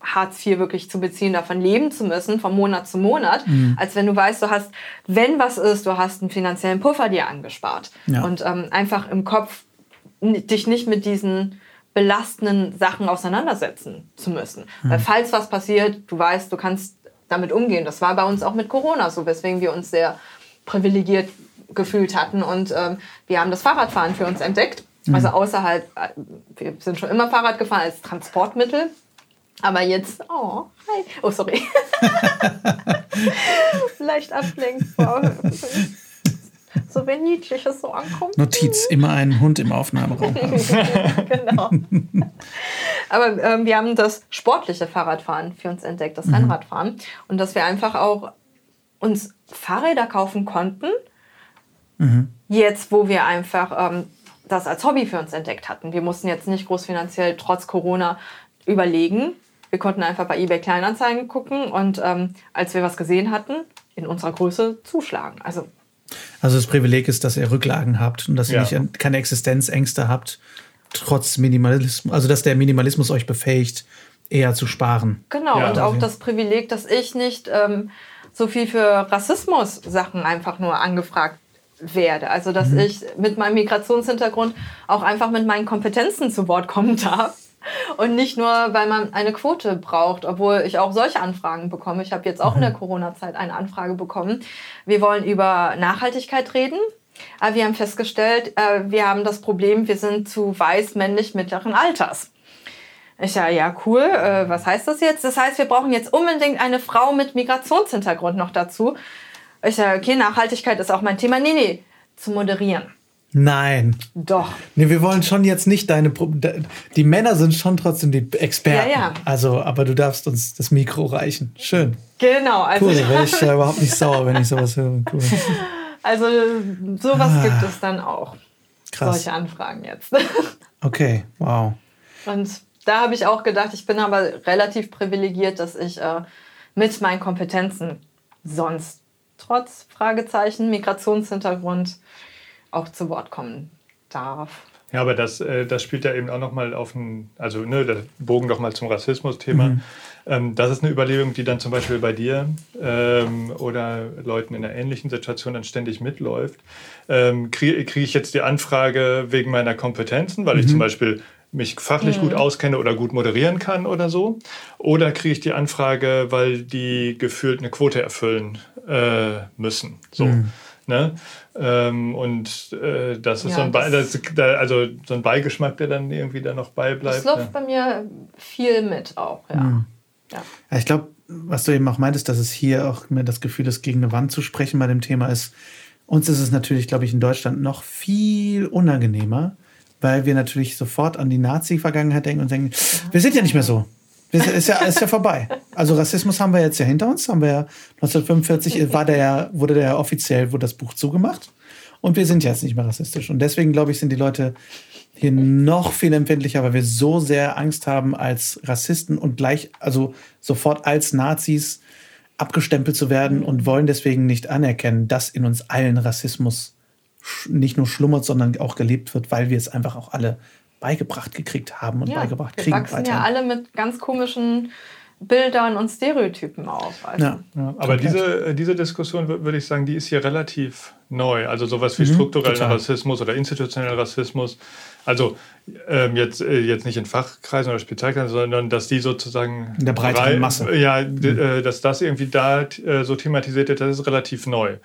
Hartz IV wirklich zu beziehen, davon leben zu müssen, von Monat zu Monat, mhm. als wenn du weißt, du hast, wenn was ist, du hast einen finanziellen Puffer dir angespart. Ja. Und ähm, einfach im Kopf dich nicht mit diesen belastenden Sachen auseinandersetzen zu müssen. Mhm. Weil falls was passiert, du weißt, du kannst damit umgehen. Das war bei uns auch mit Corona so, weswegen wir uns sehr privilegiert gefühlt hatten. Und ähm, wir haben das Fahrradfahren für uns entdeckt. Mhm. Also außerhalb, äh, wir sind schon immer Fahrrad gefahren als Transportmittel. Aber jetzt, oh, hi. Oh, sorry. [laughs] Leicht ablenkbar. so wenn Niedliches so ankommt. Notiz, immer einen Hund im Aufnahmeraum [laughs] genau. Aber ähm, wir haben das sportliche Fahrradfahren für uns entdeckt, das mhm. Rennradfahren. Und dass wir einfach auch uns Fahrräder kaufen konnten, Mhm. Jetzt, wo wir einfach ähm, das als Hobby für uns entdeckt hatten. Wir mussten jetzt nicht groß finanziell trotz Corona überlegen. Wir konnten einfach bei eBay Kleinanzeigen gucken und ähm, als wir was gesehen hatten, in unserer Größe zuschlagen. Also, also das Privileg ist, dass ihr Rücklagen habt und dass ihr nicht, keine Existenzängste habt, trotz Minimalismus, also dass der Minimalismus euch befähigt, eher zu sparen. Genau, Ja. und auch das Privileg, dass ich nicht ähm, so viel für Rassismus-Sachen einfach nur angefragt werde. Also, dass ich mit meinem Migrationshintergrund auch einfach mit meinen Kompetenzen zu Wort kommen darf. Und nicht nur, weil man eine Quote braucht, obwohl ich auch solche Anfragen bekomme. Ich habe jetzt auch in der Corona-Zeit eine Anfrage bekommen. Wir wollen über Nachhaltigkeit reden. Aber wir haben festgestellt, äh, wir haben das Problem, wir sind zu weiß, männlich, mittleren Alters. Ich ja, ja, cool. Äh, was heißt das jetzt? Das heißt, wir brauchen jetzt unbedingt eine Frau mit Migrationshintergrund noch dazu. Ich sage, okay, Nachhaltigkeit ist auch mein Thema. Nee, nee, zu moderieren. Nein. Doch. Nee, wir wollen schon jetzt nicht deine. Pro die Männer sind schon trotzdem die Experten. Ja, ja. Also, aber du darfst uns das Mikro reichen. Schön. Genau. Also, Cool, da wäre ich äh, überhaupt nicht sauer, wenn ich sowas höre. Cool. [laughs] also sowas gibt es dann auch. Ah. Krass. Solche Anfragen jetzt. [laughs] Okay, wow. Und da habe ich auch gedacht, ich bin aber relativ privilegiert, dass ich äh, mit meinen Kompetenzen sonst trotz Fragezeichen Migrationshintergrund auch zu Wort kommen darf. Ja, aber das, äh, das spielt ja eben auch nochmal auf den, also ne, der Bogen nochmal zum Rassismus-Thema. Ähm, das ist eine Überlegung, die dann zum Beispiel bei dir ähm, oder Leuten in einer ähnlichen Situation dann ständig mitläuft. Ähm, Kriege krieg ich jetzt die Anfrage wegen meiner Kompetenzen, weil ich zum Beispiel mich fachlich gut auskenne oder gut moderieren kann oder so? Oder kriege ich die Anfrage, weil die gefühlt eine Quote erfüllen äh, müssen? So. Ne? Ähm, und äh, das ist Ja, so, ein Be das- das, da, also so ein Beigeschmack, der dann irgendwie da noch beibleibt. Das läuft ne? bei mir viel mit auch, ja. ja. Ja, ich glaube, was du eben auch meintest, dass es hier auch mehr das Gefühl ist, gegen eine Wand zu sprechen bei dem Thema ist. Uns ist es natürlich, glaube ich, in Deutschland noch viel unangenehmer, weil wir natürlich sofort an die Nazi-Vergangenheit denken und denken, wir sind ja nicht mehr so. Ist ja, ist ja vorbei. Also Rassismus haben wir jetzt ja hinter uns. Haben wir ja 1945 [laughs] war der wurde der ja offiziell, wurde das Buch zugemacht. Und wir sind jetzt nicht mehr rassistisch. Und deswegen, glaube ich, sind die Leute hier noch viel empfindlicher, weil wir so sehr Angst haben, als Rassisten und gleich, also sofort als Nazis abgestempelt zu werden und wollen deswegen nicht anerkennen, dass in uns allen Rassismus nicht nur schlummert, sondern auch gelebt wird, weil wir es einfach auch alle beigebracht gekriegt haben und Ja, beigebracht wir kriegen wachsen ja alle mit ganz komischen Bildern und Stereotypen auf. Also, Ja. Ja, aber Komplett. diese, äh, diese Diskussion, wür- würde ich sagen, die ist hier relativ neu. Also sowas wie struktureller total. Rassismus oder institutioneller Rassismus. Also ähm, jetzt, äh, jetzt nicht in Fachkreisen oder Spezialkreisen, sondern dass die sozusagen... In der breiteren brei- Masse. Ja, d- äh, dass das irgendwie da äh, so thematisiert wird, das ist relativ neu.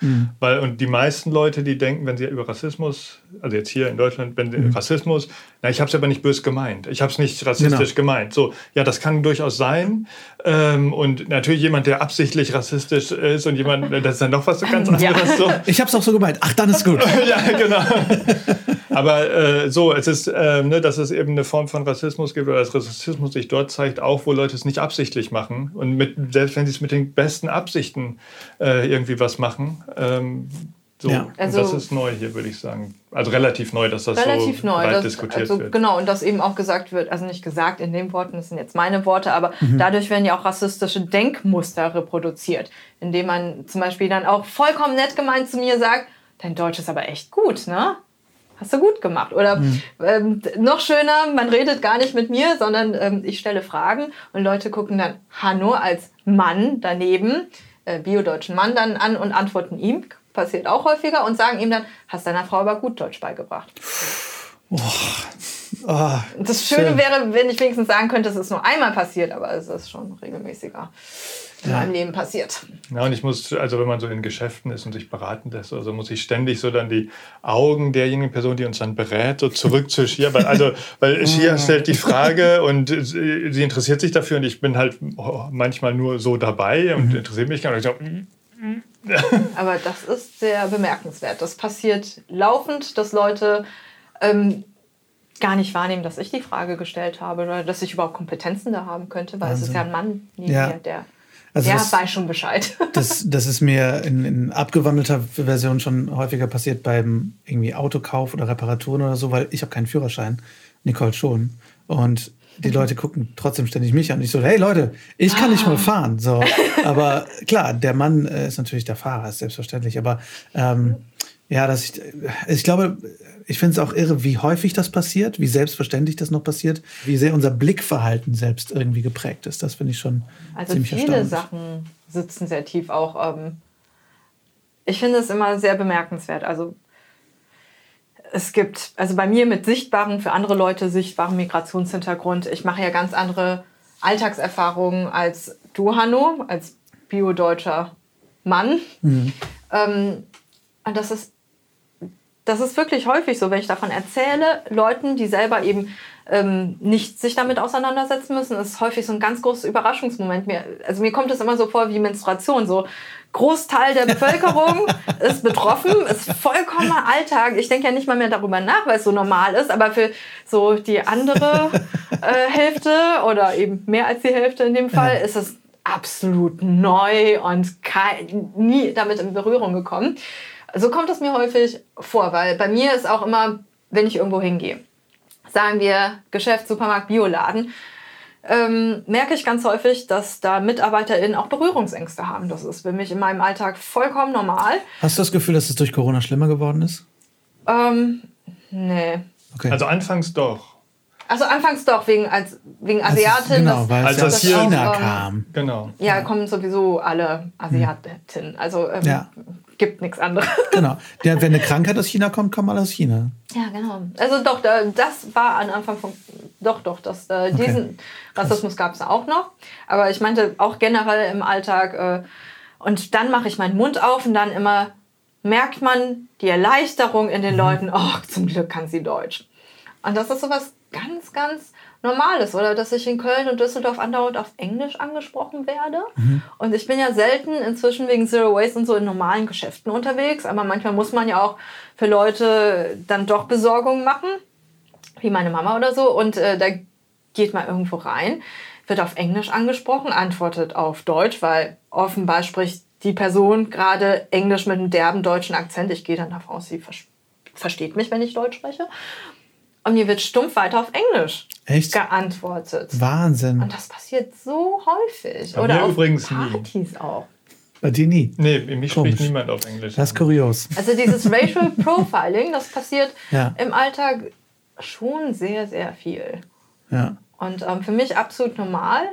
Weil, und die meisten Leute, die denken, wenn sie über Rassismus, also jetzt hier in Deutschland, wenn sie Rassismus, na, ich habe es aber nicht böse gemeint. Ich habe es nicht rassistisch Genau. gemeint. So, ja, das kann durchaus sein. Ähm, und natürlich jemand, der absichtlich rassistisch ist und jemand, das ist dann noch was [laughs] ganz anderes. Ja. So. Ich habe es auch so gemeint. Ach, dann ist gut. [laughs] ja, genau. [laughs] Aber äh, so, es ist, ähm, ne, dass es eben eine Form von Rassismus gibt oder dass Rassismus sich dort zeigt, auch wo Leute es nicht absichtlich machen und mit, selbst wenn sie es mit den besten Absichten äh, irgendwie was machen. Ähm, so, Ja. und Also- das ist neu hier, würde ich sagen. Also relativ neu, dass das relativ so neu. breit Das, diskutiert also, wird. Genau, und dass eben auch gesagt wird, also nicht gesagt in den Worten, das sind jetzt meine Worte, aber Mhm. dadurch werden ja auch rassistische Denkmuster reproduziert, indem man zum Beispiel dann auch vollkommen nett gemeint zu mir sagt, dein Deutsch ist aber echt gut, ne? Hast du gut gemacht. Oder Mhm. ähm, noch schöner, man redet gar nicht mit mir, sondern ähm, ich stelle Fragen und Leute gucken dann Hanno als Mann daneben, äh, biodeutschen Mann dann an und antworten ihm. Passiert auch häufiger und sagen ihm dann, hast deiner Frau aber gut Deutsch beigebracht. Oh, Das Schöne Schön. wäre, wenn ich wenigstens sagen könnte, es ist nur einmal passiert, aber es ist schon regelmäßiger in meinem Leben passiert. Ja, und ich muss, also wenn man so in Geschäften ist und sich beraten lässt, also muss ich ständig so dann die Augen derjenigen Person, die uns dann berät, so zurück zu Shia, weil, also, weil [laughs] Shia stellt die Frage und sie sie interessiert sich dafür und ich bin halt manchmal nur so dabei und interessiere mich gar nicht. [laughs] Aber das ist sehr bemerkenswert. Das passiert laufend, dass Leute ähm, gar nicht wahrnehmen, dass ich die Frage gestellt habe oder dass ich überhaupt Kompetenzen da haben könnte, weil es ist ja ein Mann neben Ja. mir, der, Also der das- weiß schon Bescheid. [laughs] Das, das ist mir in, in abgewandelter Version schon häufiger passiert beim irgendwie Autokauf oder Reparaturen oder so, weil ich habe keinen Führerschein. Nicole schon. Und die Leute gucken trotzdem ständig mich an. Ich so, hey Leute, ich kann nicht mal fahren. So, [laughs] aber klar, der Mann äh, ist natürlich der Fahrer, ist selbstverständlich. Aber ähm, ja, dass ich, ich glaube, ich finde es auch irre, wie häufig das passiert, wie selbstverständlich das noch passiert, wie sehr unser Blickverhalten selbst irgendwie geprägt ist. Das finde ich schon Also ziemlich viele. Sachen sitzen sehr tief auch. Ähm, ich finde es immer sehr bemerkenswert. Also es gibt, also bei mir mit sichtbaren, für andere Leute sichtbaren Migrationshintergrund, ich mache ja ganz andere Alltagserfahrungen als du, Hanno, als biodeutscher Mann. Ähm, und das ist, das ist wirklich häufig so, wenn ich davon erzähle, Leuten, die selber eben ähm, nicht sich damit auseinandersetzen müssen, ist häufig so ein ganz großes Überraschungsmoment. Mir, also mir kommt es immer so vor wie Menstruation. So Großteil der Bevölkerung [laughs] ist betroffen, ist vollkommener Alltag. Ich denke ja nicht mal mehr darüber nach, weil es so normal ist, aber für so die andere äh, [laughs] Hälfte oder eben mehr als die Hälfte in dem Fall ist es absolut neu und kein, nie damit in Berührung gekommen. So kommt es mir häufig vor, weil bei mir ist auch immer, wenn ich irgendwo hingehe, sagen wir Geschäft, Supermarkt, Bioladen, ähm, merke ich ganz häufig, dass da MitarbeiterInnen auch Berührungsängste haben. Das ist für mich in meinem Alltag vollkommen normal. Hast du das Gefühl, dass es durch Corona schlimmer geworden ist? Ähm, nee. Okay. Also anfangs doch. Also anfangs doch, wegen, als, wegen Also, Asiatin. genau, weil als das aus hier- China ähm, kam. Genau. ja, kommen sowieso alle Asiatinnen. Also ähm, Ja. gibt nichts anderes. [laughs] Genau. Der, wenn eine Krankheit aus China kommt, kommen alle aus China. Ja, genau. Also doch, da- das war am Anfang von. Doch, doch, das, äh, diesen Rassismus gab es auch noch. Aber ich meinte auch generell im Alltag. Äh, und dann mache ich meinen Mund auf und dann immer merkt man die Erleichterung in den Leuten. Oh, zum Glück kann sie Deutsch. Und das ist sowas ganz, ganz Normales, oder? Dass ich in Köln und Düsseldorf andauernd auf Englisch angesprochen werde. Und ich bin ja selten inzwischen wegen Zero Waste und so in normalen Geschäften unterwegs, aber manchmal muss man ja auch für Leute dann doch Besorgungen machen, wie meine Mama oder so. Und äh, da geht man irgendwo rein, wird auf Englisch angesprochen, antwortet auf Deutsch, weil offenbar spricht die Person gerade Englisch mit einem derben deutschen Akzent. Ich gehe dann davon aus, sie vers- versteht mich, wenn ich Deutsch spreche. Und mir wird stumpf weiter auf Englisch Echt? geantwortet. Wahnsinn. Und das passiert so häufig. Bei Oder mir auf übrigens nie. Partys auch. Bei dir nie. Nee, mich Komisch. spricht niemand auf Englisch. Das ist kurios. Also dieses [laughs] Racial Profiling, das passiert Ja. im Alltag schon sehr, sehr viel. Ja. Und ähm, für mich absolut normal.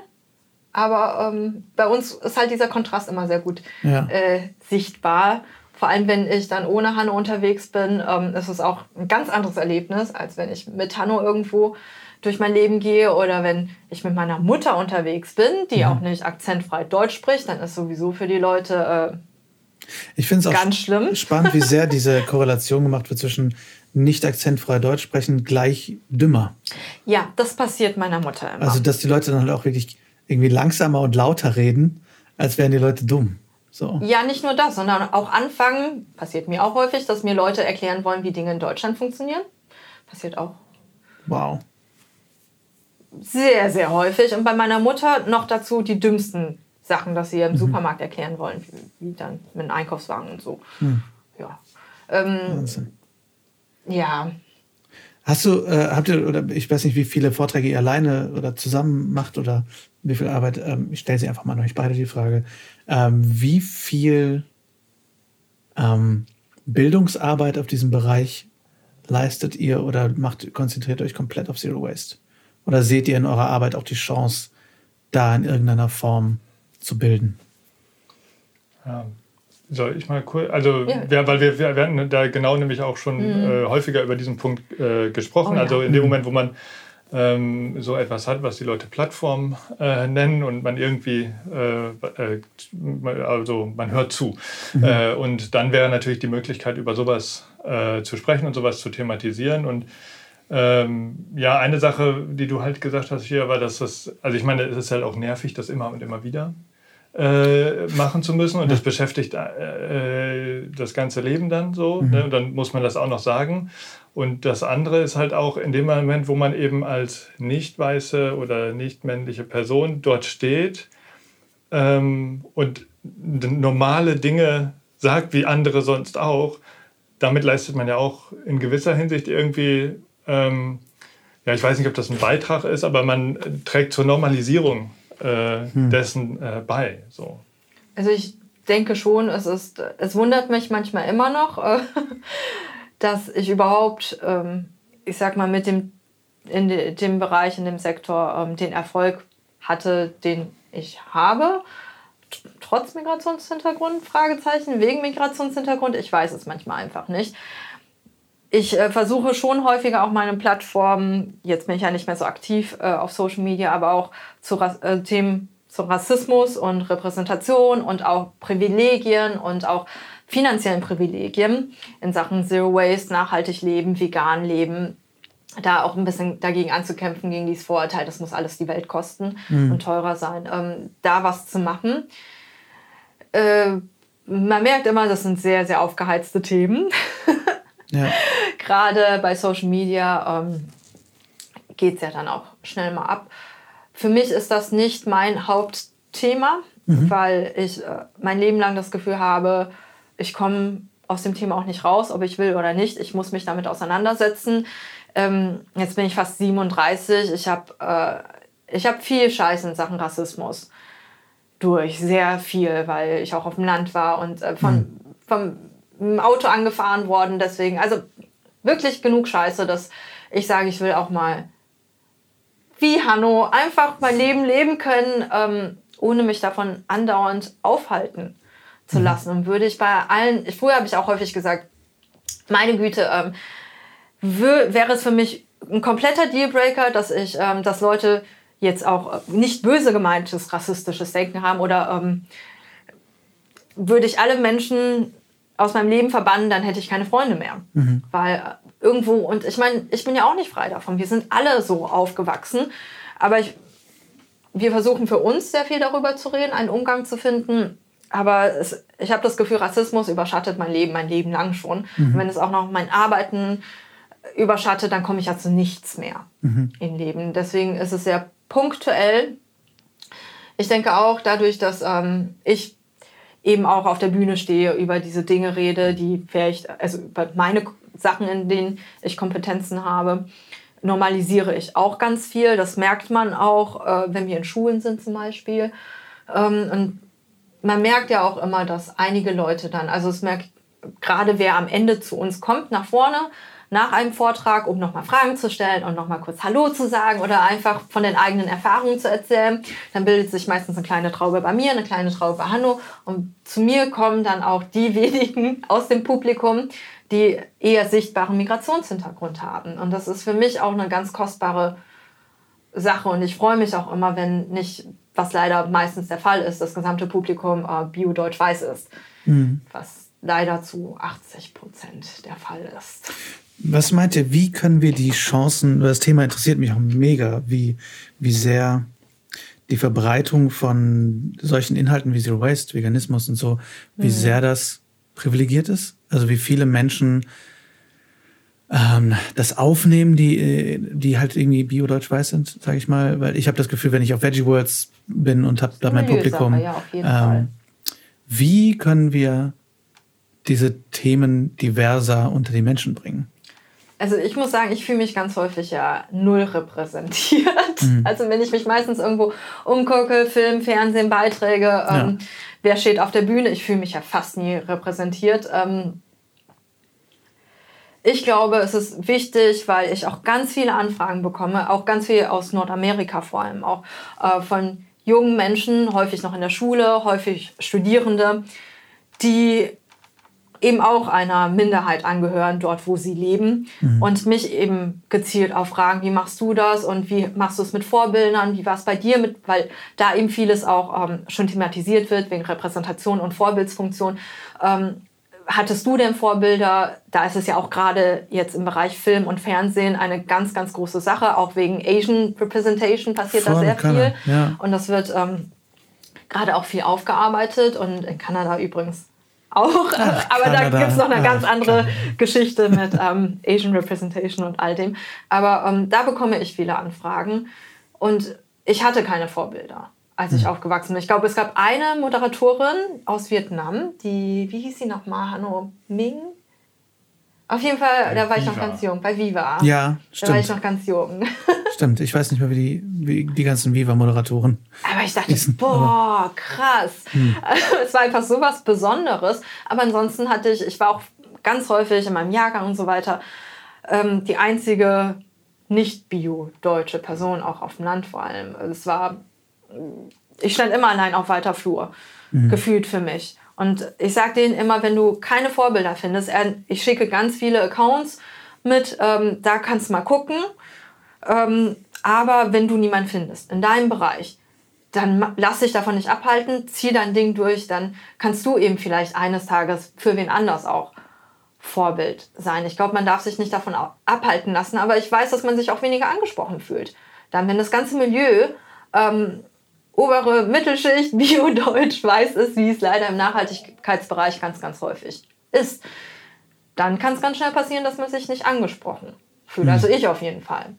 Aber ähm, bei uns ist halt dieser Kontrast immer sehr gut Ja. äh, sichtbar. Vor allem, wenn ich dann ohne Hanno unterwegs bin, ähm, ist es auch ein ganz anderes Erlebnis, als wenn ich mit Hanno irgendwo durch mein Leben gehe oder wenn ich mit meiner Mutter unterwegs bin, die auch nicht akzentfrei Deutsch spricht, dann ist sowieso für die Leute äh, Ich finde es auch Ganz schlimm. spannend, wie sehr diese [laughs] Korrelation gemacht wird zwischen nicht akzentfrei Deutsch sprechen gleich dümmer. ja, das passiert meiner Mutter immer. Also, dass die Leute dann halt auch wirklich irgendwie langsamer und lauter reden, als wären die Leute dumm. So. Ja, nicht nur das, sondern auch anfangen, passiert mir auch häufig, dass mir Leute erklären wollen, wie Dinge in Deutschland funktionieren. Passiert auch Wow. sehr, sehr häufig. Und bei meiner Mutter noch dazu die dümmsten Sachen, dass sie Mhm. im Supermarkt erklären wollen, wie, dann mit einem Einkaufswagen und so. Hm. Ja. Ähm, Wahnsinn. ja. Hast du, äh, habt ihr, oder ich weiß nicht, wie viele Vorträge ihr alleine oder zusammen macht oder wie viel Arbeit, ähm, ich stelle sie einfach mal an euch beide die Frage, ähm, wie viel ähm, Bildungsarbeit auf diesem Bereich leistet ihr oder macht, konzentriert euch komplett auf Zero Waste? Oder seht ihr in eurer Arbeit auch die Chance, da in irgendeiner Form zu bilden? Ja. Soll ich mal kurz, also, Ja. ja. weil wir, wir hatten da genau nämlich auch schon äh, häufiger über diesen Punkt äh, gesprochen. Oh ja. Also in dem Moment, wo man ähm, so etwas hat, was die Leute Plattform äh, nennen und man irgendwie, äh, äh, also man hört zu. Äh, und dann wäre natürlich die Möglichkeit, über sowas äh, zu sprechen und sowas zu thematisieren. Und ähm, ja, eine Sache, die du halt gesagt hast hier, war, dass das, also ich meine, es ist halt auch nervig, das immer und immer wieder äh, machen zu müssen und das beschäftigt äh, das ganze Leben dann so. Ne? Und dann muss man das auch noch sagen. Und das andere ist halt auch in dem Moment, wo man eben als nicht weiße oder nicht männliche Person dort steht ähm, und normale Dinge sagt, wie andere sonst auch, damit leistet man ja auch in gewisser Hinsicht irgendwie ähm, ja, ich weiß nicht, ob das ein Beitrag ist, aber man trägt zur Normalisierung äh, hm. dessen äh, bei. So. Also ich denke schon, es ist, es wundert mich manchmal immer noch, äh, dass ich überhaupt, ähm, ich sag mal, mit dem in dem Bereich, in dem Sektor ähm, den Erfolg hatte, den ich habe. Trotz Migrationshintergrund, Fragezeichen, wegen Migrationshintergrund, ich weiß es manchmal einfach nicht. Ich äh, versuche schon häufiger auch meine Plattformen, jetzt bin ich ja nicht mehr so aktiv äh, auf Social Media, aber auch zu äh, Themen zum Rassismus und Repräsentation und auch Privilegien und auch finanziellen Privilegien in Sachen Zero Waste, nachhaltig leben, vegan leben, da auch ein bisschen dagegen anzukämpfen, gegen dieses Vorurteil, das muss alles die Welt kosten mhm. und teurer sein, ähm, da was zu machen. Äh, man merkt immer, das sind sehr, sehr aufgeheizte Themen. ja. [laughs] Gerade bei Social Media ähm, geht es ja dann auch schnell mal ab. Für mich ist das nicht mein Hauptthema, mhm. weil ich äh, mein Leben lang das Gefühl habe, ich komme aus dem Thema auch nicht raus, ob ich will oder nicht. Ich muss mich damit auseinandersetzen. Ähm, jetzt bin ich fast 37. Ich habe äh, hab viel Scheiß in Sachen Rassismus durch. Sehr viel, weil ich auch auf dem Land war und äh, von, mhm. vom Auto angefahren worden. Deswegen, also wirklich genug Scheiße, dass ich sage, ich will auch mal wie Hanno einfach mein Leben leben können, ähm, ohne mich davon andauernd aufhalten zu mhm. lassen. Und würde ich bei allen, früher habe ich auch häufig gesagt, meine Güte, ähm, wäre es für mich ein kompletter Dealbreaker, dass ich, ähm, dass Leute jetzt auch äh, nicht böse gemeintes rassistisches Denken haben oder ähm, würde ich alle Menschen aus meinem Leben verbannen, dann hätte ich keine Freunde mehr. Mhm. Weil äh, irgendwo, und ich meine, ich bin ja auch nicht frei davon. Wir sind alle so aufgewachsen. Aber ich, wir versuchen für uns sehr viel darüber zu reden, einen Umgang zu finden. Aber es, ich habe das Gefühl, Rassismus überschattet mein Leben, mein Leben lang schon. Mhm. Und wenn es auch noch mein Arbeiten überschattet, dann komme ich ja zu nichts mehr mhm. im Leben. Deswegen ist es sehr punktuell. Ich denke auch dadurch, dass ähm, ich eben auch auf der Bühne stehe, über diese Dinge rede, die vielleicht, also über meine Sachen, in denen ich Kompetenzen habe, normalisiere ich auch ganz viel. Das merkt man auch, äh, wenn wir in Schulen sind zum Beispiel. Ähm, und man merkt ja auch immer, dass einige Leute dann, also es merkt gerade wer am Ende zu uns kommt, nach vorne, nach einem Vortrag, um nochmal Fragen zu stellen und nochmal kurz Hallo zu sagen oder einfach von den eigenen Erfahrungen zu erzählen. Dann bildet sich meistens eine kleine Traube bei mir, eine kleine Traube bei Hanno. Und zu mir kommen dann auch die [laughs] wenigen aus dem Publikum, die eher sichtbaren Migrationshintergrund haben. Und das ist für mich auch eine ganz kostbare Sache. Und ich freue mich auch immer, wenn nicht, was leider meistens der Fall ist, das gesamte Publikum äh, bio-deutsch-weiß ist. Mhm. Was leider zu 80 Prozent der Fall ist. Was meint ihr, wie können wir die Chancen, das Thema interessiert mich auch mega, wie, wie sehr die Verbreitung von solchen Inhalten wie Zero Waste, Veganismus und so, wie mhm. sehr das privilegiert ist? Also wie viele Menschen ähm, das aufnehmen, die, die halt irgendwie bio-deutsch-weiß sind, sage ich mal. Weil ich habe das Gefühl, wenn ich auf Veggie Worlds bin und habe da mein Publikum, ja, ähm, wie können wir diese Themen diverser unter die Menschen bringen? Also ich muss sagen, ich fühle mich ganz häufig ja null repräsentiert. Mhm. [laughs] Also wenn ich mich meistens irgendwo umgucke, Film, Fernsehen, Beiträge, ähm, ja. wer steht auf der Bühne, ich fühle mich ja fast nie repräsentiert. Ähm, ich glaube, es ist wichtig, weil ich auch ganz viele Anfragen bekomme, auch ganz viel aus Nordamerika vor allem, auch äh, von jungen Menschen, häufig noch in der Schule, häufig Studierende, die eben auch einer Minderheit angehören, dort wo sie leben. Mhm. Und mich eben gezielt auch fragen, wie machst du das und wie machst du es mit Vorbildern, wie war es bei dir mit, weil da eben vieles auch ähm, schon thematisiert wird wegen Repräsentation und Vorbildsfunktion. Ähm, hattest du denn Vorbilder? Da ist es ja auch gerade jetzt im Bereich Film und Fernsehen eine ganz, ganz große Sache. Auch wegen Asian Representation passiert Voll da sehr viel. Ja. Und das wird ähm, gerade auch viel aufgearbeitet und in Kanada übrigens auch. Ach, aber Kanada. da gibt es noch eine ganz andere Kanada. Geschichte mit [laughs] ähm, Asian Representation und all dem. Aber ähm, da bekomme ich viele Anfragen. Und ich hatte keine Vorbilder, als ich hm. aufgewachsen bin. Ich glaube, es gab eine Moderatorin aus Vietnam, die, wie hieß sie nochmal? Hanno Ming? Auf jeden Fall, Bei da war ich noch Viva. ganz jung, bei Viva. Ja, Da war ich stimmt. noch ganz jung. [laughs] Stimmt. Ich weiß nicht mehr, wie die, wie die ganzen Viva-Moderatoren. Aber ich dachte, Diesen- boah, krass. Hm. [laughs] Es war einfach so was Besonderes. Aber ansonsten hatte ich, ich war auch ganz häufig in meinem Jahrgang und so weiter, ähm, die einzige nicht-bio-deutsche Person, auch auf dem Land vor allem. Es war, ich stand immer allein auf weiter Flur, gefühlt für mich. Und ich sage denen immer, wenn du keine Vorbilder findest, ich schicke ganz viele Accounts mit, ähm, da kannst du mal gucken. Ähm, aber wenn du niemanden findest in deinem Bereich, dann lass dich davon nicht abhalten, zieh dein Ding durch, dann kannst du eben vielleicht eines Tages für wen anders auch Vorbild sein. Ich glaube, man darf sich nicht davon abhalten lassen, aber ich weiß, dass man sich auch weniger angesprochen fühlt. Dann, wenn das ganze Milieu ähm, obere Mittelschicht, [laughs] Bio-Deutsch weiß ist, wie es leider im Nachhaltigkeitsbereich ganz, ganz häufig ist, dann kann es ganz schnell passieren, dass man sich nicht angesprochen fühlt. Also ich auf jeden Fall.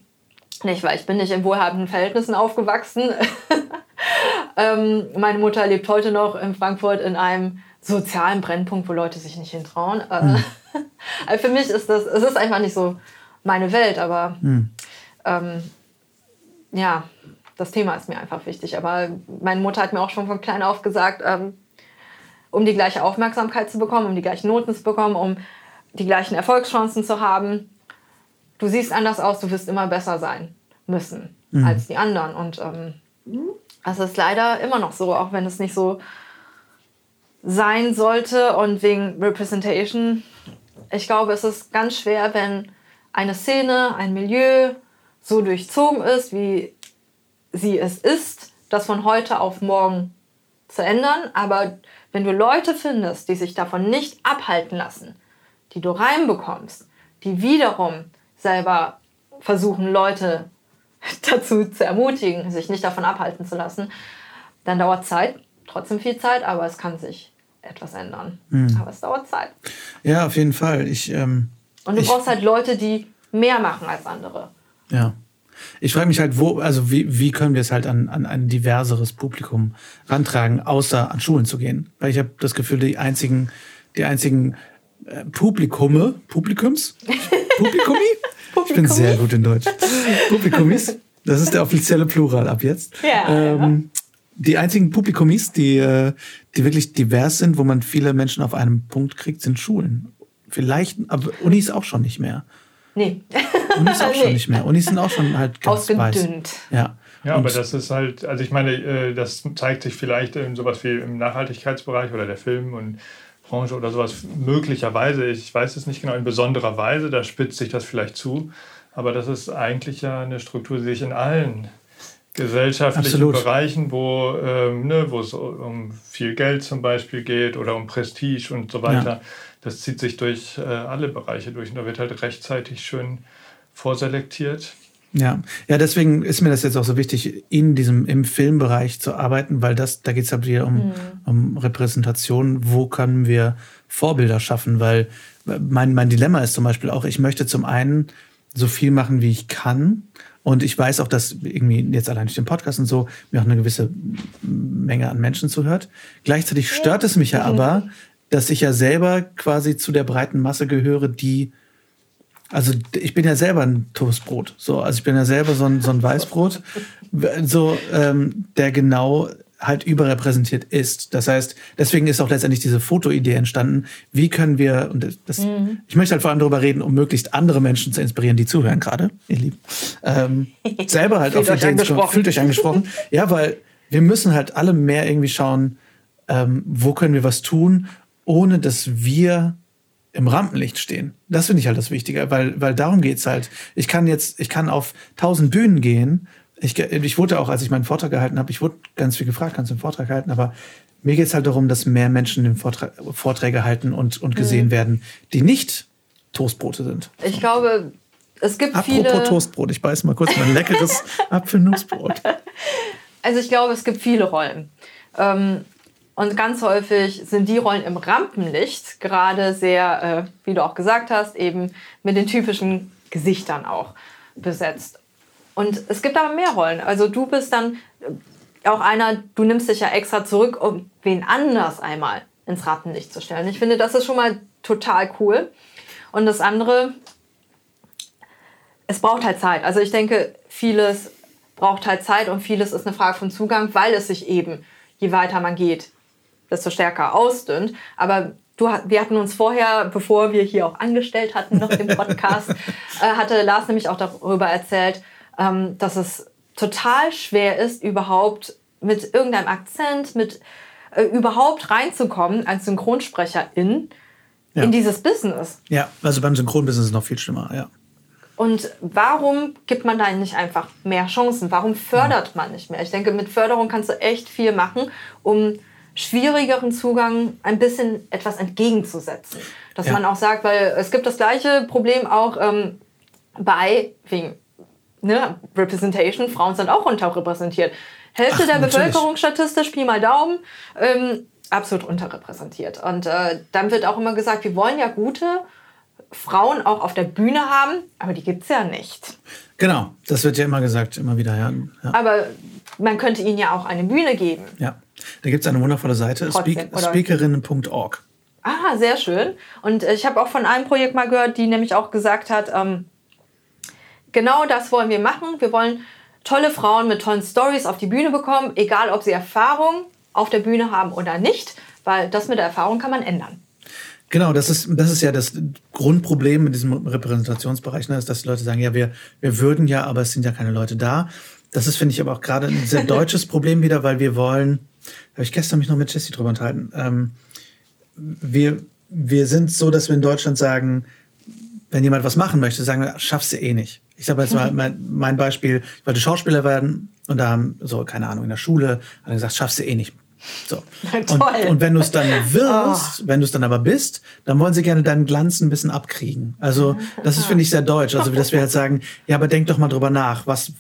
Nicht, weil ich bin nicht in wohlhabenden Verhältnissen aufgewachsen. [laughs] ähm, meine Mutter lebt heute noch in Frankfurt in einem sozialen Brennpunkt, wo Leute sich nicht hintrauen. Äh, [laughs] also für mich ist das, es ist einfach nicht so meine Welt, aber ähm, ja, das Thema ist mir einfach wichtig. Aber meine Mutter hat mir auch schon von klein auf gesagt, ähm, um die gleiche Aufmerksamkeit zu bekommen, um die gleichen Noten zu bekommen, um die gleichen Erfolgschancen zu haben, du siehst anders aus, du wirst immer besser sein müssen als die anderen. Und ähm, das ist leider immer noch so, auch wenn es nicht so sein sollte und wegen Representation. Ich glaube, es ist ganz schwer, wenn eine Szene, ein Milieu so durchzogen ist, wie sie es ist, das von heute auf morgen zu ändern. Aber wenn du Leute findest, die sich davon nicht abhalten lassen, die du reinbekommst, die wiederum selber versuchen, Leute [laughs] dazu zu ermutigen, sich nicht davon abhalten zu lassen, dann dauert Zeit, trotzdem viel Zeit, aber es kann sich etwas ändern. Aber es dauert Zeit. Ja, auf jeden Fall. Ich, ähm, Und du ich, brauchst halt Leute, die mehr machen als andere. Ja. Ich frage mich halt, wo, also wie, wie können wir es halt an, an ein diverseres Publikum rantragen, außer an Schulen zu gehen? Weil ich habe das Gefühl, die einzigen, die einzigen äh, Publikume, Publikums? [laughs] Publikumi? Ich bin sehr gut in Deutsch. Publikumis, das ist der offizielle Plural ab jetzt. Ja, ähm, die einzigen Publikumis, die, äh, die wirklich divers sind, wo man viele Menschen auf einem Punkt kriegt, sind Schulen. Vielleicht, aber Unis auch schon nicht mehr. Nee, Unis auch [laughs] schon Nee. nicht mehr. Unis sind auch schon halt ganz weiß. ausgedünnt. Ja. Ja, Und- aber das ist halt, also ich meine, äh, das zeigt sich vielleicht in sowas wie im Nachhaltigkeitsbereich oder der Film- und Branche oder sowas möglicherweise, ich weiß es nicht genau, in besonderer Weise, da spitzt sich das vielleicht zu. Aber das ist eigentlich ja eine Struktur, die sich in allen gesellschaftlichen Absolut. Bereichen, wo, ähm, ne, wo es um viel Geld zum Beispiel geht oder um Prestige und so weiter, das zieht sich durch äh, alle Bereiche durch. Und da wird halt rechtzeitig schön vorselektiert. Ja, ja, deswegen ist mir das jetzt auch so wichtig, in diesem im Filmbereich zu arbeiten, weil das, da geht es halt wieder um, um Repräsentation. Wo können wir Vorbilder schaffen? Weil mein, mein Dilemma ist zum Beispiel auch, ich möchte zum einen so viel machen, wie ich kann. Und ich weiß auch, dass irgendwie jetzt allein durch den Podcast und so mir auch eine gewisse Menge an Menschen zuhört. Gleichzeitig stört es mich ja aber, [laughs] dass ich ja selber quasi zu der breiten Masse gehöre, die also ich bin ja selber ein Toastbrot. So, also ich bin ja selber so ein, so ein Weißbrot, [laughs] so ähm, der genau halt überrepräsentiert ist. Das heißt, deswegen ist auch letztendlich diese Fotoidee entstanden. Wie können wir, und das, ich möchte halt vor allem darüber reden, um möglichst andere Menschen zu inspirieren, die zuhören gerade, ihr Lieben. Ähm, [laughs] selber halt auf Ideen zu kommen. Fühlt euch angesprochen. [laughs] Ja, weil wir müssen halt alle mehr irgendwie schauen, ähm, wo können wir was tun, ohne dass wir im Rampenlicht stehen. Das finde ich halt das Wichtige, weil, weil darum geht's halt. Ich kann jetzt, ich kann auf tausend Bühnen gehen. Ich, ich wurde auch, als ich meinen Vortrag gehalten habe, ich wurde ganz viel gefragt, kannst du einen Vortrag halten, aber mir geht's halt darum, dass mehr Menschen den Vortrag, Vorträge halten und, und gesehen werden, die nicht Toastbrote sind. Ich glaube, es gibt Apropos viele. Toastbrot, ich beiß mal kurz mein leckeres [laughs] Apfelnussbrot. Also ich glaube, es gibt viele Rollen. Ähm, und ganz häufig sind die Rollen im Rampenlicht gerade sehr, äh, wie du auch gesagt hast, eben mit den typischen Gesichtern auch besetzt. Und es gibt aber mehr Rollen. Also du bist dann äh, auch einer, du nimmst dich ja extra zurück, um wen anders einmal ins Rampenlicht zu stellen. Ich finde, das ist schon mal total cool. Und das andere, es braucht halt Zeit. Also ich denke, vieles braucht halt Zeit und vieles ist eine Frage von Zugang, weil es sich eben, je weiter man geht, desto stärker ausdünnt. Aber du, wir hatten uns vorher, bevor wir hier auch angestellt hatten, noch im Podcast, [laughs] äh, hatte Lars nämlich auch darüber erzählt, ähm, dass es total schwer ist, überhaupt mit irgendeinem Akzent, mit äh, überhaupt reinzukommen als Synchronsprecherin ja. in dieses Business. Ja, also beim Synchronbusiness ist es noch viel schlimmer, ja. Und warum gibt man da nicht einfach mehr Chancen? Warum fördert man nicht mehr? Ich denke, mit Förderung kannst du echt viel machen, um schwierigeren Zugang ein bisschen etwas entgegenzusetzen. Dass ja. man auch sagt, weil es gibt das gleiche Problem auch ähm, bei, wegen ne, Representation, Frauen sind auch unterrepräsentiert. Hälfte Ach, der natürlich. Bevölkerung statistisch, Pi mal Daumen, ähm, absolut unterrepräsentiert. Und äh, dann wird auch immer gesagt, wir wollen ja gute Frauen auch auf der Bühne haben, aber die gibt es ja nicht. Genau, das wird ja immer gesagt, immer wieder. Ja. ja. Aber man könnte ihnen ja auch eine Bühne geben. Ja, da gibt es eine wundervolle Seite, Trotzdem, speakerinnen.org. Ah, sehr schön. Und ich habe auch von einem Projekt mal gehört, die nämlich auch gesagt hat, ähm, genau das wollen wir machen. Wir wollen tolle Frauen mit tollen Stories auf die Bühne bekommen, egal ob sie Erfahrung auf der Bühne haben oder nicht, weil das mit der Erfahrung kann man ändern. Genau, das ist, das ist ja das Grundproblem mit diesem Repräsentationsbereich, ne, ist, dass die Leute sagen, ja, wir, wir würden ja, aber es sind ja keine Leute da. Das ist, finde ich, aber auch gerade ein sehr [laughs] deutsches Problem wieder, weil wir wollen, habe ich gestern mich noch mit Jessie drüber unterhalten, ähm, wir, wir sind so, dass wir in Deutschland sagen, wenn jemand was machen möchte, sagen wir, schaffst du eh nicht. Ich sage jetzt mal mein, mein Beispiel, ich wollte Schauspieler werden und da haben so, keine Ahnung, in der Schule, haben gesagt, schaffst du eh nicht. So. [laughs] Und, und, wenn du es dann wirst, oh. wenn du es dann aber bist, dann wollen sie gerne deinen Glanz ein bisschen abkriegen. Also das ist, finde ich, sehr deutsch. Also dass wir halt sagen, ja, aber denk doch mal drüber nach, was,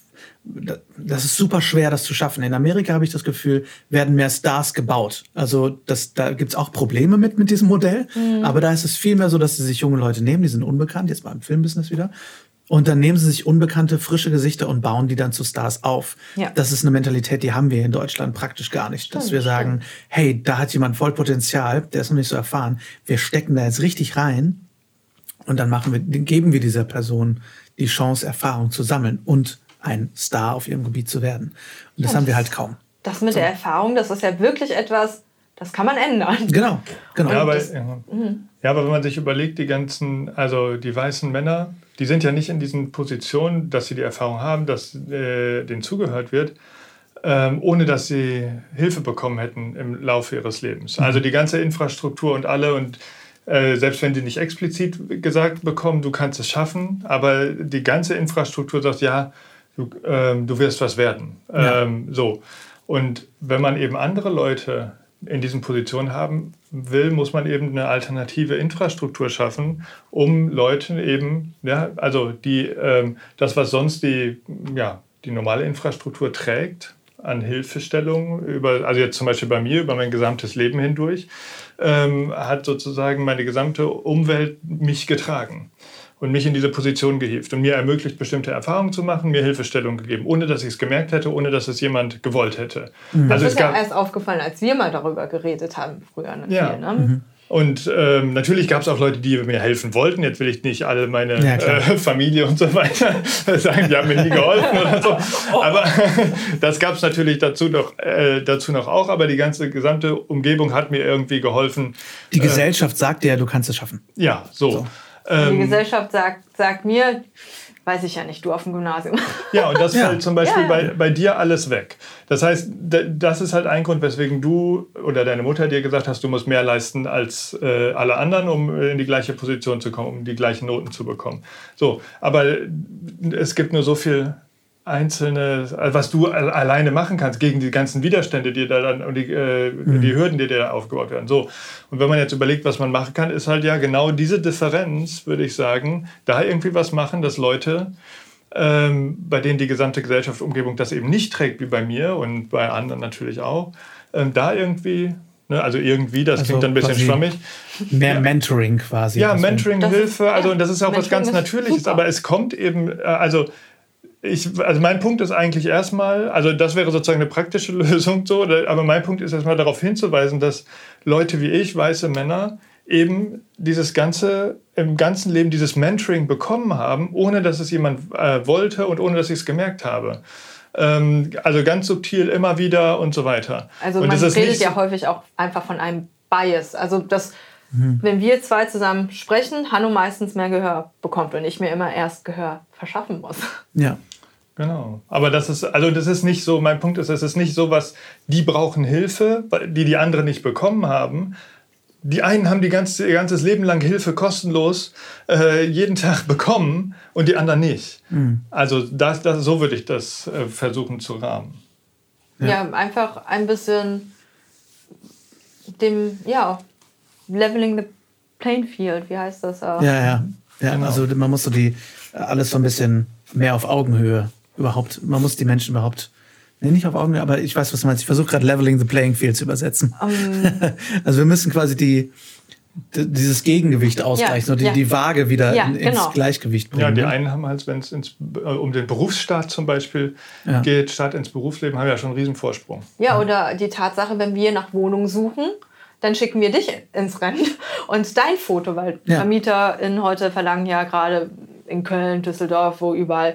das ist super schwer, das zu schaffen. In Amerika habe ich das Gefühl, werden mehr Stars gebaut. Also das, da gibt's auch Probleme mit, mit diesem Modell. Mhm. Aber da ist es viel mehr so, dass sie sich junge Leute nehmen, die sind unbekannt, jetzt mal im Filmbusiness wieder. Und dann nehmen sie sich unbekannte, frische Gesichter und bauen die dann zu Stars auf. Ja. Das ist eine Mentalität, die haben wir in Deutschland praktisch gar nicht. Stimmt, dass wir sagen, stimmt. hey, da hat jemand voll Potenzial, der ist noch nicht so erfahren. Wir stecken da jetzt richtig rein und dann machen wir, geben wir dieser Person die Chance, Erfahrung zu sammeln und ein Star auf ihrem Gebiet zu werden. Und das ja, haben wir halt kaum. Das mit so. der Erfahrung, das ist ja wirklich etwas, das kann man ändern. Genau, genau. Ja aber, ja. Mhm. ja, aber wenn man sich überlegt, die ganzen, also die weißen Männer, die sind ja nicht in diesen Positionen, dass sie die Erfahrung haben, dass äh, denen zugehört wird, ähm, ohne dass sie Hilfe bekommen hätten im Laufe ihres Lebens. Mhm. Also die ganze Infrastruktur und alle und äh, selbst wenn die nicht explizit gesagt bekommen, du kannst es schaffen, aber die ganze Infrastruktur sagt, ja, du, ähm, du wirst was werden. Ja. Ähm, so. Und wenn man eben andere Leute in diesen Positionen haben will, muss man eben eine alternative Infrastruktur schaffen, um Leuten eben, ja, also die, ähm, das, was sonst die, ja, die normale Infrastruktur trägt, an Hilfestellung, über, also jetzt zum Beispiel bei mir, über mein gesamtes Leben hindurch, ähm, hat sozusagen meine gesamte Umwelt mich getragen und mich in diese Position gehievt und mir ermöglicht, bestimmte Erfahrungen zu machen, mir Hilfestellung gegeben, ohne dass ich es gemerkt hätte, ohne dass es jemand gewollt hätte. Mhm. Also das ist ja erst aufgefallen, als wir mal darüber geredet haben früher. Ne? Ja. Viel, ne? Mhm. Und ähm, natürlich gab es auch Leute, die mir helfen wollten. Jetzt will ich nicht alle meine ja, äh, Familie und so weiter [laughs] sagen, die haben mir nie geholfen oder so. Aber [laughs] das gab es natürlich dazu noch, äh, dazu noch auch. Aber die ganze gesamte Umgebung hat mir irgendwie geholfen. Die Gesellschaft äh, sagt dir, du kannst es schaffen. Ja, so. so. Ähm, die Gesellschaft sagt, sagt mir, weiß ich ja nicht, du auf dem Gymnasium. Ja, und das [laughs] ja. fällt zum Beispiel ja. bei, bei dir alles weg. Das heißt, das ist halt ein Grund, weswegen du oder deine Mutter dir gesagt hast, du musst mehr leisten als äh, alle anderen, um in die gleiche Position zu kommen, um die gleichen Noten zu bekommen. So, aber es gibt nur so viel einzelne, also was du alleine machen kannst gegen die ganzen Widerstände, die da dann und die, äh, mhm. die Hürden, die da aufgebaut werden. So. Und wenn man jetzt überlegt, was man machen kann, ist halt ja genau diese Differenz, würde ich sagen, da irgendwie was machen, dass Leute, ähm, bei denen die gesamte Gesellschaftsumgebung das eben nicht trägt, wie bei mir und bei anderen natürlich auch, ähm, da irgendwie Ne, also irgendwie, das also klingt dann ein bisschen schwammig. Mehr Mentoring quasi. Ja, Mentoring, Hilfe, also und das ist auch Mentoring was ganz Natürliches, aber es kommt eben, äh, also ich, also mein Punkt ist eigentlich erstmal, also das wäre sozusagen eine praktische [laughs] Lösung so, aber mein Punkt ist erstmal darauf hinzuweisen, dass Leute wie ich, weiße Männer, eben dieses ganze, im ganzen Leben dieses Mentoring bekommen haben, ohne dass es jemand äh, wollte und ohne dass ich es gemerkt habe. Ähm, also ganz subtil immer wieder und so weiter. Also und man redet ja häufig auch einfach von einem Bias. Also das, wenn wir zwei zusammen sprechen, Hanno meistens mehr Gehör bekommt und ich mir immer erst Gehör verschaffen muss. Ja. Genau. Aber das ist, also das ist nicht so, mein Punkt ist, es ist nicht so was, die brauchen Hilfe, die die anderen nicht bekommen haben. Die einen haben die ganze, ihr ganzes Leben lang Hilfe kostenlos äh, jeden Tag [laughs] bekommen und die anderen nicht. Also das, das, so würde ich das äh, versuchen zu rahmen. Ja. einfach ein bisschen dem, ja, leveling the playing field, wie heißt das? Äh, Ja, ja. ja Genau. Also man muss so die alles so ein bisschen mehr auf Augenhöhe überhaupt. Man muss die Menschen überhaupt. Nee, nicht auf Augenhöhe, aber ich weiß, was du meinst. Ich versuche gerade Leveling the Playing Field zu übersetzen. [laughs] also wir müssen quasi die, dieses Gegengewicht ausgleichen und die, ja. die Waage wieder Ja, in, ins genau. Gleichgewicht bringen. Ja, die ne? einen haben halt, wenn es ins, äh, um den Berufsstart zum Beispiel Ja. geht, Start ins Berufsleben, haben ja schon einen riesen Vorsprung. Ja, oder die Tatsache, wenn wir nach Wohnungen suchen, dann schicken wir dich ins Rennen [laughs] und dein Foto, weil Ja. VermieterInnen heute verlangen ja gerade in Köln, Düsseldorf, wo überall.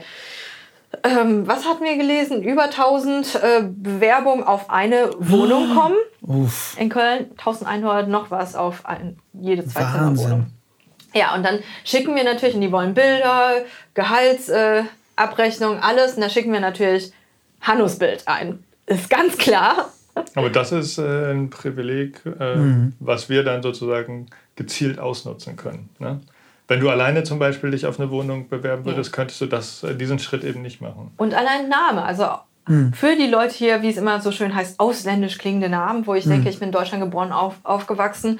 Ähm, was hatten wir gelesen? Über 1000 äh, Bewerbungen auf eine Wohnung kommen. Uff. In Köln 1100 noch was auf ein, jede Wahnsinn. Zweizimmerwohnung. Ja, und dann schicken wir natürlich, und die wollen Bilder, Gehaltsabrechnung, äh, alles. Und da schicken wir natürlich Hannus Bild ein. Ist ganz klar. Aber das ist äh, ein Privileg, äh, Mhm. was wir dann sozusagen gezielt ausnutzen können. Ne? Wenn du alleine zum Beispiel dich auf eine Wohnung bewerben würdest, könntest du das, äh, diesen Schritt eben nicht machen. Und allein Name, also für die Leute hier, wie es immer so schön heißt, ausländisch klingende Namen, wo ich denke, ich bin in Deutschland geboren, auf, aufgewachsen.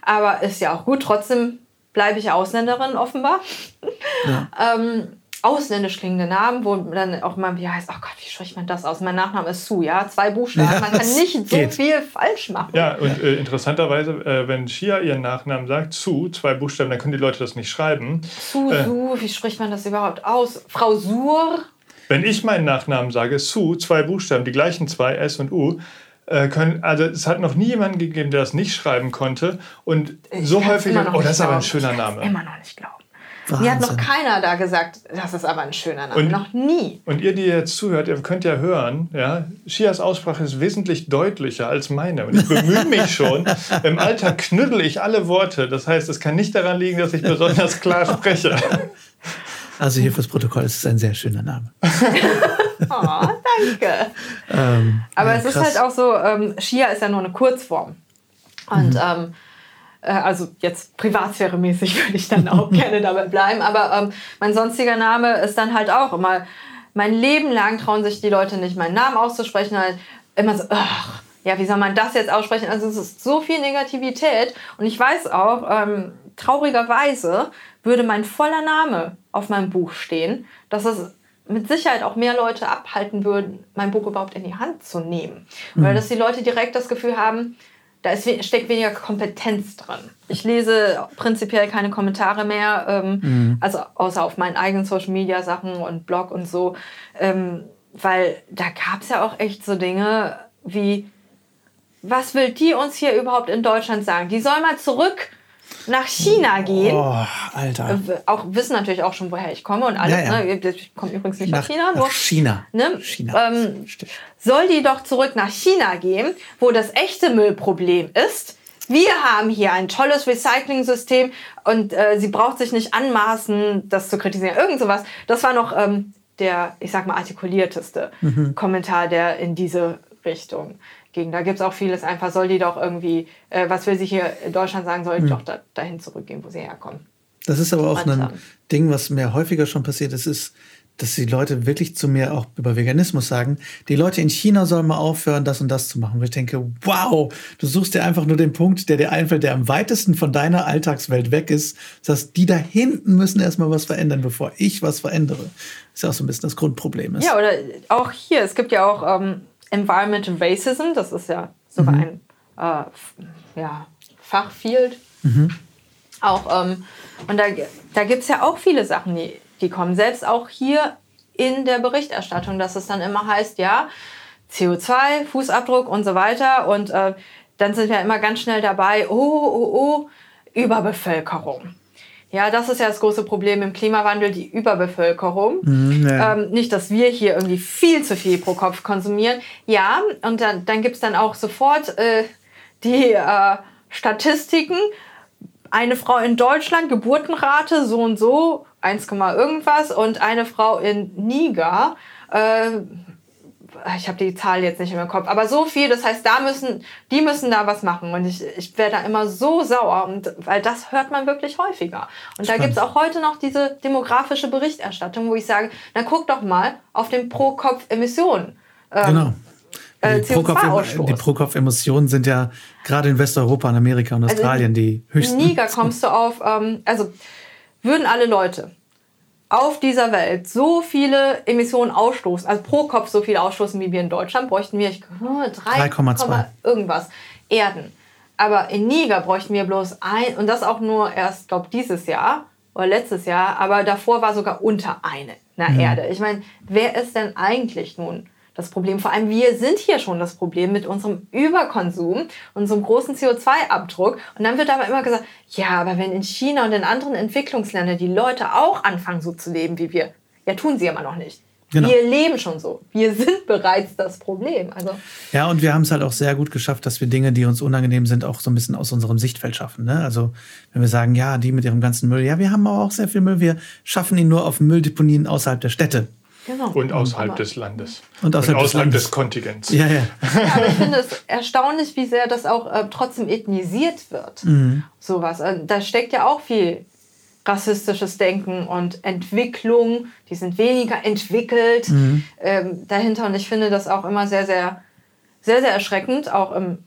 Aber ist ja auch gut, trotzdem bleibe ich Ausländerin offenbar. [laughs] ähm, ausländisch klingende Namen, wo dann auch mal wie heißt, oh Gott, wie spricht man das aus? Mein Nachname ist Su, ja, zwei Buchstaben. Ja, man kann nicht so geht. viel falsch machen. Ja, und äh, interessanterweise, äh, wenn Shia ihren Nachnamen sagt, zu, zwei Buchstaben, dann können die Leute das nicht schreiben. Su, Äh. Su, wie spricht man das überhaupt aus? Frau Sur, Wenn ich meinen Nachnamen sage, Su, zwei Buchstaben, die gleichen zwei, S und U, äh, können, also es hat noch nie jemanden gegeben, der das nicht schreiben konnte. Und Ich so häufig, immer noch oh, nicht das ist aber ein schöner Name. Immer noch nicht glauben. Mir hat noch Wahnsinn. keiner da gesagt, das ist aber ein schöner Name. Und- noch nie. Und ihr, die jetzt zuhört, ihr könnt ja hören, ja, Shias Aussprache ist wesentlich deutlicher als meine. Und ich bemühe mich [laughs] schon. Im Alter knüttel ich alle Worte. Das heißt, es kann nicht daran liegen, dass ich besonders klar spreche. [laughs] Also hier fürs Protokoll ist es ein sehr schöner Name. [laughs] Oh, danke. Ähm, Aber ja, es ist krass. halt auch so, ähm, Shia ist ja nur eine Kurzform. Und Mhm. ähm, äh, also jetzt privatsphäremäßig [laughs] würde ich dann auch gerne dabei bleiben. Aber ähm, mein sonstiger Name ist dann halt auch immer, mein Leben lang trauen sich die Leute nicht, meinen Namen auszusprechen. Halt immer so, ach, ja, wie soll man das jetzt aussprechen? Also es ist so viel Negativität. Und ich weiß auch, ähm, traurigerweise würde mein voller Name auf meinem Buch stehen, dass es mit Sicherheit auch mehr Leute abhalten würden, mein Buch überhaupt in die Hand zu nehmen. Weil dass die Leute direkt das Gefühl haben, da ist, steckt weniger Kompetenz drin. Ich lese prinzipiell keine Kommentare mehr, ähm, also außer auf meinen eigenen Social Media Sachen und Blog und so, ähm, weil da gab es ja auch echt so Dinge wie, was will die uns hier überhaupt in Deutschland sagen? Die soll mal zurück nach China gehen. Oh, Alter. Äh, auch wissen natürlich auch schon, woher ich komme und alles. Ja, ja. Ne? Ich komme übrigens nicht Nach, China, nur nach China. Ne? China. Ähm, soll die doch zurück nach China gehen, wo das echte Müllproblem ist. Wir haben hier ein tolles Recycling-System und äh, sie braucht sich nicht anmaßen, das zu kritisieren. Irgend sowas. Das war noch ähm, der, ich sag mal, artikulierteste Mhm. Kommentar, der in diese Richtung ging. Da gibt es auch vieles einfach, soll die doch irgendwie, äh, was will sie hier in Deutschland sagen, soll die Mhm. doch da, dahin zurückgehen, wo sie herkommen. Das ist aber auch ein. Ding, was mir häufiger schon passiert ist, ist, dass die Leute wirklich zu mir auch über Veganismus sagen, die Leute in China sollen mal aufhören, das und das zu machen. Wo ich denke, wow, du suchst dir einfach nur den Punkt, der dir einfällt, der am weitesten von deiner Alltagswelt weg ist. Das heißt, die da hinten müssen erstmal was verändern, bevor ich was verändere. ist ja auch so ein bisschen das Grundproblem. Ist. Ja, oder auch hier, es gibt ja auch ähm, Environmental Racism, das ist ja sogar ein äh, ja, Fachfield. Auch, ähm, und da, da gibt es ja auch viele Sachen, die, die kommen. Selbst auch hier in der Berichterstattung, dass es dann immer heißt, ja, CO2, Fußabdruck und so weiter. Und äh, dann sind wir immer ganz schnell dabei, oh, oh, oh, Überbevölkerung. Ja, das ist ja das große Problem im Klimawandel, die Überbevölkerung. Mhm, ja. ähm, nicht, dass wir hier irgendwie viel zu viel pro Kopf konsumieren. Ja, und dann, dann gibt es dann auch sofort äh, die äh, Statistiken. Eine Frau in Deutschland, Geburtenrate so und so, 1, irgendwas. Und eine Frau in Niger, äh, ich habe die Zahl jetzt nicht im Kopf, aber so viel, das heißt, da müssen, die müssen da was machen. Und ich, ich werde da immer so sauer, und, weil das hört man wirklich häufiger. Und Spannend. da gibt es auch heute noch diese demografische Berichterstattung, wo ich sage, na guck doch mal auf den Pro-Kopf-Emissionen. Ähm, genau. Äh, die Pro-Kopf-Emissionen sind ja gerade in Westeuropa, in Amerika und also Australien also die höchsten. In Niger kommst du auf, ähm, also würden alle Leute auf dieser Welt so viele Emissionen ausstoßen, also pro Kopf so viel ausstoßen wie wir in Deutschland, bräuchten wir 3,2 irgendwas Erden. Aber in Niger bräuchten wir bloß ein, und das auch nur erst, glaube dieses Jahr oder letztes Jahr, aber davor war sogar unter eine na, mhm. Erde. Ich meine, wer ist denn eigentlich nun das Problem. Vor allem wir sind hier schon das Problem mit unserem Überkonsum, unserem großen CO2-Abdruck. Und dann wird aber immer gesagt, ja, aber wenn in China und in anderen Entwicklungsländern die Leute auch anfangen so zu leben wie wir, ja, tun sie immer noch nicht. Genau. Wir leben schon so. Wir sind bereits das Problem. Also ja, und wir haben es halt auch sehr gut geschafft, dass wir Dinge, die uns unangenehm sind, auch so ein bisschen aus unserem Sichtfeld schaffen. Ne? Also wenn wir sagen, ja, die mit ihrem ganzen Müll, ja, wir haben auch sehr viel Müll, wir schaffen ihn nur auf Mülldeponien außerhalb der Städte. Genau. Und außerhalb des Landes. Und außerhalb, und außerhalb des, des, Kontinents. Ja, ja. ja ich finde es erstaunlich, wie sehr das auch äh, trotzdem ethnisiert wird. Mhm. Sowas. Also, da steckt ja auch viel rassistisches Denken und Entwicklung. Die sind weniger entwickelt mhm. ähm, dahinter. Und ich finde das auch immer sehr, sehr, sehr, sehr erschreckend, auch im,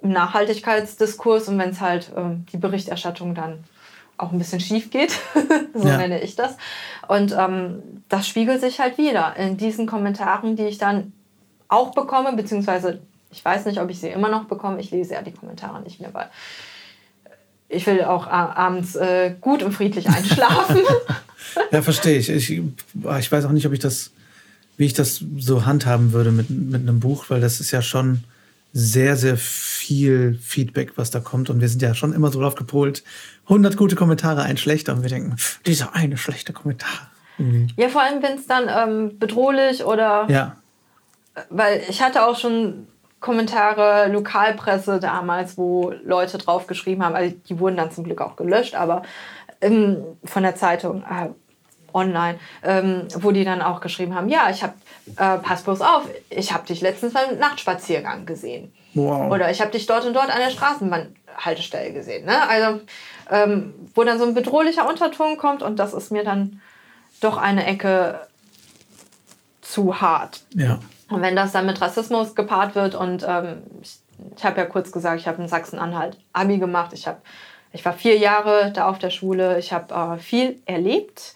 im Nachhaltigkeitsdiskurs und wenn es halt ähm, die Berichterstattung dann auch ein bisschen schief geht, [laughs] so ja. nenne ich das. Und ähm, das spiegelt sich halt wieder in diesen Kommentaren, die ich dann auch bekomme, beziehungsweise ich weiß nicht, ob ich sie immer noch bekomme. Ich lese ja die Kommentare nicht mehr, weil ich will auch abends äh, gut und friedlich einschlafen. [laughs] [laughs] ja, verstehe ich. ich. Ich weiß auch nicht, ob ich das, wie ich das so handhaben würde mit, mit einem Buch, weil das ist ja schon sehr, sehr viel Feedback, was da kommt. Und wir sind ja schon immer so drauf gepolt, 100 gute Kommentare, ein schlechter. Und wir denken, dieser eine schlechte Kommentar. Mhm. Ja, vor allem, wenn es dann ähm, bedrohlich oder. Ja. Weil ich hatte auch schon Kommentare, Lokalpresse damals, wo Leute drauf geschrieben haben, also die wurden dann zum Glück auch gelöscht, aber ähm, von der Zeitung äh, online, ähm, wo die dann auch geschrieben haben, ja, ich habe, äh, pass bloß auf, ich habe dich letztens beim Nachtspaziergang gesehen. Wow. Oder ich habe dich dort und dort an der Straßenbahnhaltestelle gesehen. Ne? Also ähm, wo dann so ein bedrohlicher Unterton kommt und das ist mir dann doch eine Ecke zu hart. Ja. Und wenn das dann mit Rassismus gepaart wird und ähm, ich, ich habe ja kurz gesagt, ich habe in Sachsen-Anhalt Abi gemacht, ich, hab, ich war vier Jahre da auf der Schule, ich habe äh, viel erlebt.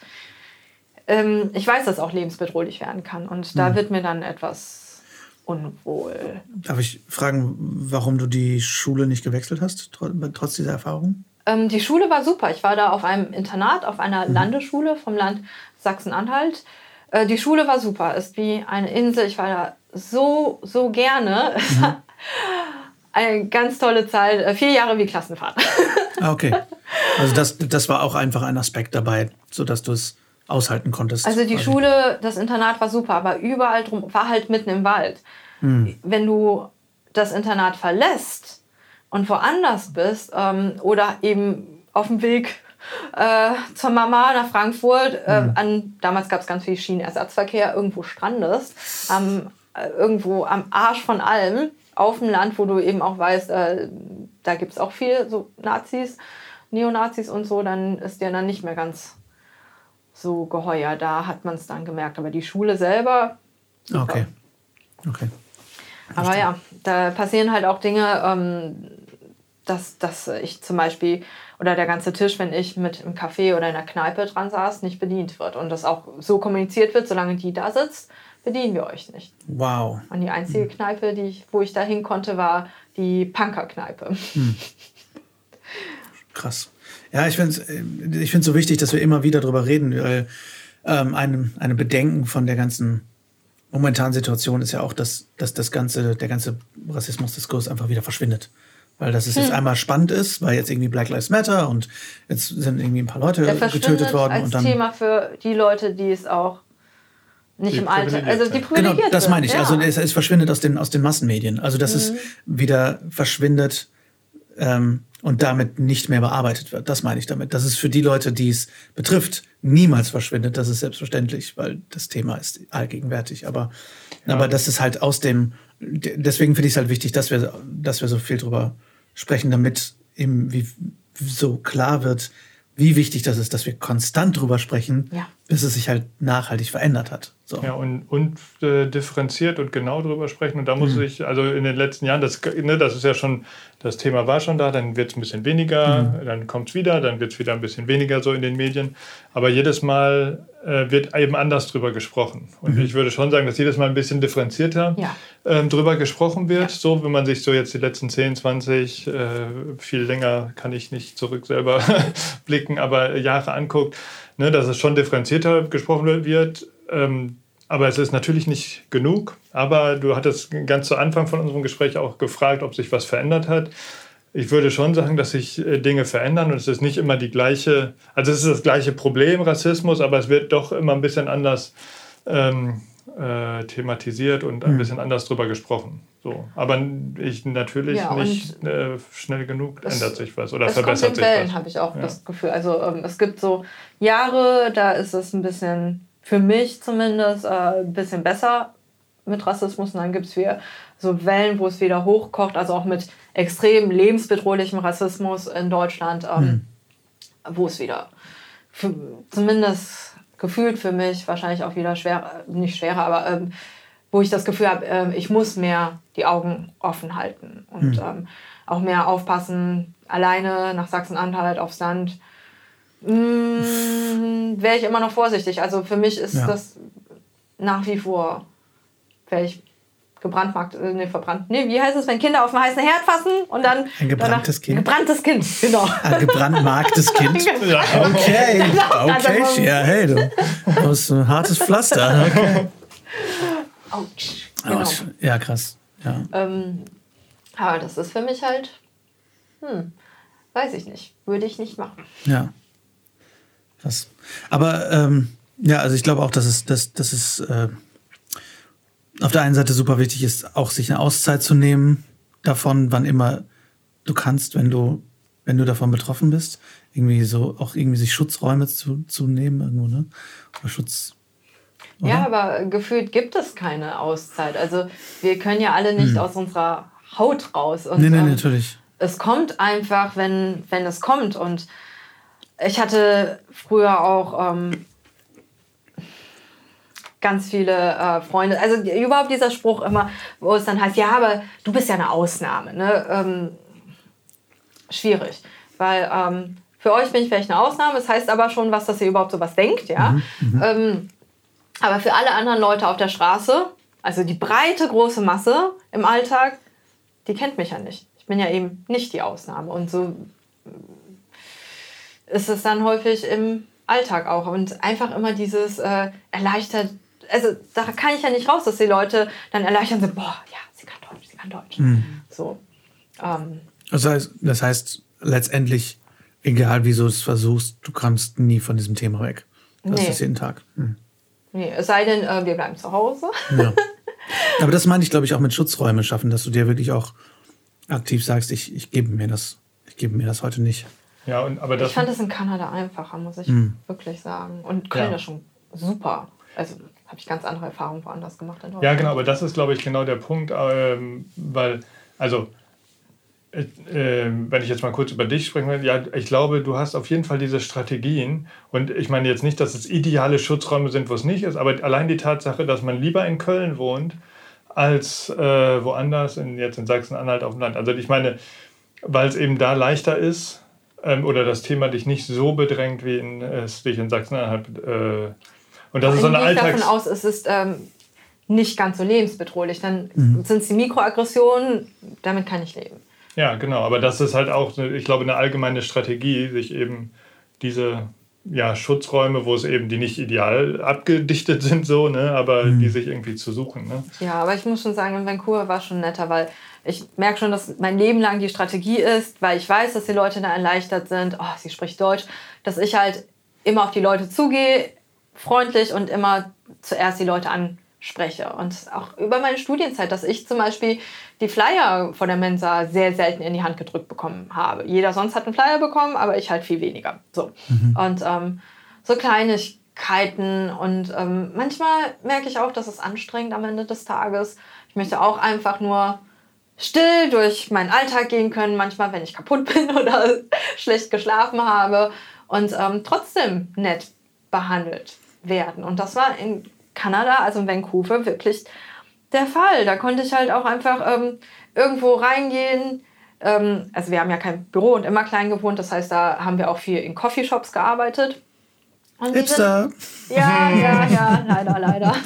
Ähm, ich weiß, dass auch lebensbedrohlich werden kann und da mhm. wird mir dann etwas unwohl. Darf ich fragen, warum du die Schule nicht gewechselt hast, trotz dieser Erfahrung? Ähm, die Schule war super. Ich war da auf einem Internat, auf einer mhm. Landesschule vom Land Sachsen-Anhalt. Äh, die Schule war super, ist wie eine Insel. Ich war da so, so gerne. Mhm. [laughs] eine ganz tolle Zeit. Äh, vier Jahre wie Klassenfahrt. Ah, okay. [laughs] Also das, das war auch einfach ein Aspekt dabei, sodass du es aushalten konntest. Also die Schule, das Internat war super, aber überall drum war halt mitten im Wald. Mhm. Wenn du das Internat verlässt, und woanders bist ähm, oder eben auf dem Weg äh, zur Mama nach Frankfurt, äh, mhm. an, damals gab es ganz viel Schienenersatzverkehr, irgendwo strandest, ähm, äh, irgendwo am Arsch von allem, auf dem Land, wo du eben auch weißt, äh, da gibt es auch viel so Nazis, Neonazis und so, dann ist dir dann nicht mehr ganz so geheuer. Da hat man es dann gemerkt. Aber die Schule selber. Super. Okay. Okay. Aber ja, da passieren halt auch Dinge, ähm, dass, dass ich zum Beispiel oder der ganze Tisch, wenn ich mit im Café oder in der Kneipe dran saß, nicht bedient wird. Und das auch so kommuniziert wird, solange die da sitzt, bedienen wir euch nicht. Wow. Und die einzige Kneipe, die ich, wo ich da hin konnte, war die Punker-Kneipe. Hm. Krass. Ja, ich finde es ich find's so wichtig, dass wir immer wieder darüber reden, weil ähm, einem, eine Bedenken von der ganzen momentanen Situation ist ja auch, dass, dass das ganze, der ganze Rassismusdiskurs einfach wieder verschwindet. Weil das ist jetzt Hm. einmal spannend ist, weil jetzt irgendwie Black Lives Matter und jetzt sind irgendwie ein paar Leute getötet worden als und dann. Thema für die Leute, die es auch nicht im Alter, also die privilegiert Genau, das meine ich. Ja. Mhm. Also es, es verschwindet aus den, aus den Massenmedien. Also dass es wieder verschwindet ähm, und damit nicht mehr bearbeitet wird. Das meine ich damit. Dass es für die Leute, die es betrifft, niemals verschwindet. Das ist selbstverständlich, weil das Thema ist allgegenwärtig. Aber, aber das ist halt aus dem, de- deswegen finde ich es halt wichtig, dass wir, dass wir so viel drüber sprechen, damit eben wie, so klar wird, wie wichtig das ist, dass wir konstant drüber sprechen, Ja. Bis es sich halt nachhaltig verändert hat. So. Ja, und, und äh, differenziert und genau drüber sprechen. Und da muss ich, also in den letzten Jahren, das, ne, das ist ja schon, das Thema war schon da, dann wird es ein bisschen weniger, Hm. dann kommt es wieder, dann wird es wieder ein bisschen weniger so in den Medien. Aber jedes Mal äh, wird eben anders drüber gesprochen. Und Mhm. ich würde schon sagen, dass jedes Mal ein bisschen differenzierter Ja. ähm, drüber gesprochen wird. Ja. So, wenn man sich so jetzt die letzten 10, 20, äh, viel länger kann ich nicht zurück selber [laughs] blicken, aber Jahre anguckt, ne, dass es schon differenzierter gesprochen wird. Ähm, aber es ist natürlich nicht genug. Aber du hattest ganz zu Anfang von unserem Gespräch auch gefragt, ob sich was verändert hat. Ich würde schon sagen, dass sich äh, Dinge verändern und es ist nicht immer die gleiche, also es ist das gleiche Problem, Rassismus, aber es wird doch immer ein bisschen anders ähm, äh, thematisiert und ein bisschen anders drüber gesprochen. So. Aber ich natürlich Ja, nicht äh, schnell genug es- ändert sich was oder es kommt verbessert in sich Wellen, was. habe ich auch Ja. das Gefühl. Also ähm, es gibt so Jahre, da ist es ein bisschen, für mich zumindest, äh, ein bisschen besser mit Rassismus. Und dann gibt es wieder so Wellen, wo es wieder hochkocht, also auch mit extrem lebensbedrohlichem Rassismus in Deutschland, ähm, wo es wieder für, zumindest gefühlt für mich wahrscheinlich auch wieder schwer, nicht schwerer, aber ähm, wo ich das Gefühl habe, ähm, ich muss mehr die Augen offen halten und ähm, auch mehr aufpassen, alleine nach Sachsen-Anhalt aufs Land. Mm, Wäre ich immer noch vorsichtig. Also für mich ist Ja. das nach wie vor, wäre ich gebrandmarkt, äh, nee, verbrannt. Nee, wie heißt es, wenn Kinder auf den heißen Herd fassen und dann. Ein gebranntes Kind? Gebranntes Kind, genau. Ein gebrandmarktes [laughs] Kind. Ja. [laughs] Okay, Also, okay, ja, hey, du. Du [laughs] hast ein hartes Pflaster. Okay. Autsch. Genau. Autsch. Ja, krass. Ja. Ähm, aber das ist für mich halt, hm, weiß ich nicht, würde ich nicht machen. Ja. Krass. Aber ähm, ja, also ich glaube auch, dass es, dass, dass es äh, auf der einen Seite super wichtig ist, auch sich eine Auszeit zu nehmen davon, wann immer du kannst, wenn du, wenn du davon betroffen bist. Irgendwie so, auch irgendwie sich Schutzräume zu, zu nehmen, irgendwo, ne? Oder Schutz. Oder? Ja, aber gefühlt gibt es keine Auszeit. Also wir können ja alle nicht aus unserer Haut raus. Und, Hm. Nee, nee, ähm, natürlich. es kommt einfach, wenn, wenn es kommt. Und ich hatte früher auch ähm, ganz viele äh, Freunde, also überhaupt dieser Spruch immer, wo es dann heißt, ja, aber du bist ja eine Ausnahme. Ne? Ähm, schwierig, weil ähm, für euch bin ich vielleicht eine Ausnahme, es heißt aber schon was, dass ihr überhaupt sowas denkt, ja. Ähm, aber für alle anderen Leute auf der Straße, also die breite, große Masse im Alltag, die kennt mich ja nicht. Ich bin ja eben nicht die Ausnahme. Und so ist es dann häufig im Alltag auch. Und einfach immer dieses äh, erleichtert, also da kann ich ja nicht raus, dass die Leute dann erleichtern sind, boah, ja, sie kann Deutsch, sie kann Deutsch. So. Ähm, Das heißt, das heißt, letztendlich, egal wie du es versuchst, du kommst nie von diesem Thema weg. Das Nee. ist jeden Tag. Hm. Nee, es sei denn, äh, wir bleiben zu Hause. Ja. [laughs] Aber das meine ich, glaube ich, auch mit Schutzräume schaffen, dass du dir wirklich auch aktiv sagst, ich, ich gebe mir das, ich gebe mir das heute nicht. Ja, und, aber das, Ich fand es in Kanada einfacher, muss ich wirklich sagen. Und Köln Ja. ist schon super. Also habe ich ganz andere Erfahrungen woanders gemacht in Deutschland. Ja, genau, aber das ist, glaube ich, genau der Punkt, ähm, weil, also, äh, äh, wenn ich jetzt mal kurz über dich sprechen will, ja, ich glaube, du hast auf jeden Fall diese Strategien und ich meine jetzt nicht, dass es ideale Schutzräume sind, wo es nicht ist, aber allein die Tatsache, dass man lieber in Köln wohnt, als äh, woanders, in, jetzt in Sachsen-Anhalt auf dem Land. Also ich meine, weil es eben da leichter ist ähm, oder das Thema dich nicht so bedrängt, wie in, es dich in Sachsen-Anhalt. Äh, und das ist so eine Gehe ich davon Alltags... aus, es ist ähm, nicht ganz so lebensbedrohlich. Dann sind es die Mikroaggressionen, damit kann ich leben. Ja, genau. Aber das ist halt auch, ich glaube, eine allgemeine Strategie, sich eben diese ja, Schutzräume, wo es eben die nicht ideal abgedichtet sind, so, ne, aber mhm. die sich irgendwie zu suchen. Ne? Ja, aber ich muss schon sagen, in Vancouver war es schon netter, weil ich merke schon, dass mein Leben lang die Strategie ist, weil ich weiß, dass die Leute da erleichtert sind. Oh, sie spricht Deutsch, dass ich halt immer auf die Leute zugehe, freundlich und immer zuerst die Leute anspreche. Und auch über meine Studienzeit, dass ich zum Beispiel die Flyer von der Mensa sehr selten in die Hand gedrückt bekommen habe. Jeder sonst hat einen Flyer bekommen, aber ich halt viel weniger. So. Mhm. Und ähm, so Kleinigkeiten. Und ähm, manchmal merke ich auch, dass es anstrengend am Ende des Tages. Ich möchte auch einfach nur still durch meinen Alltag gehen können, manchmal, wenn ich kaputt [laughs] bin oder schlecht geschlafen habe und ähm, trotzdem nett behandelt werden. Und das war in Kanada, also in Vancouver, wirklich der Fall. Da konnte ich halt auch einfach ähm, irgendwo reingehen. Ähm, also wir haben ja kein Büro und immer klein gewohnt, das heißt, da haben wir auch viel in Coffeeshops gearbeitet. Und Hipster. Sind, ja, ja, ja, leider, leider. [laughs]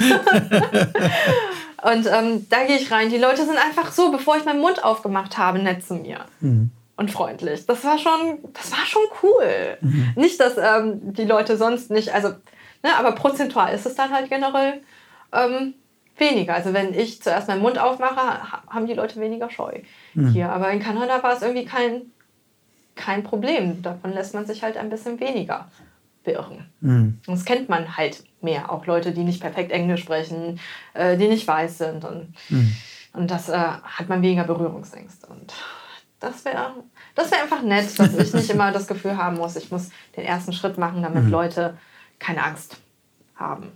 Und ähm, da gehe ich rein. Die Leute sind einfach so, bevor ich meinen Mund aufgemacht habe, nett zu mir. Mhm. Und freundlich. Das war schon, das war schon cool. Mhm. Nicht, dass ähm, die Leute sonst nicht, also, ne, aber prozentual ist es dann halt generell ähm, weniger. Also wenn ich zuerst meinen Mund aufmache, haben die Leute weniger Scheu mhm. hier. Aber in Kanada war es irgendwie kein, kein Problem. Davon lässt man sich halt ein bisschen weniger beirren. Mhm. Das kennt man halt mehr. Auch Leute, die nicht perfekt Englisch sprechen, äh, die nicht weiß sind. Und, mhm. und das äh, hat man weniger Berührungsängste. Und das wäre das wär einfach nett, dass ich nicht [laughs] immer das Gefühl haben muss, ich muss den ersten Schritt machen, damit mhm. Leute keine Angst haben.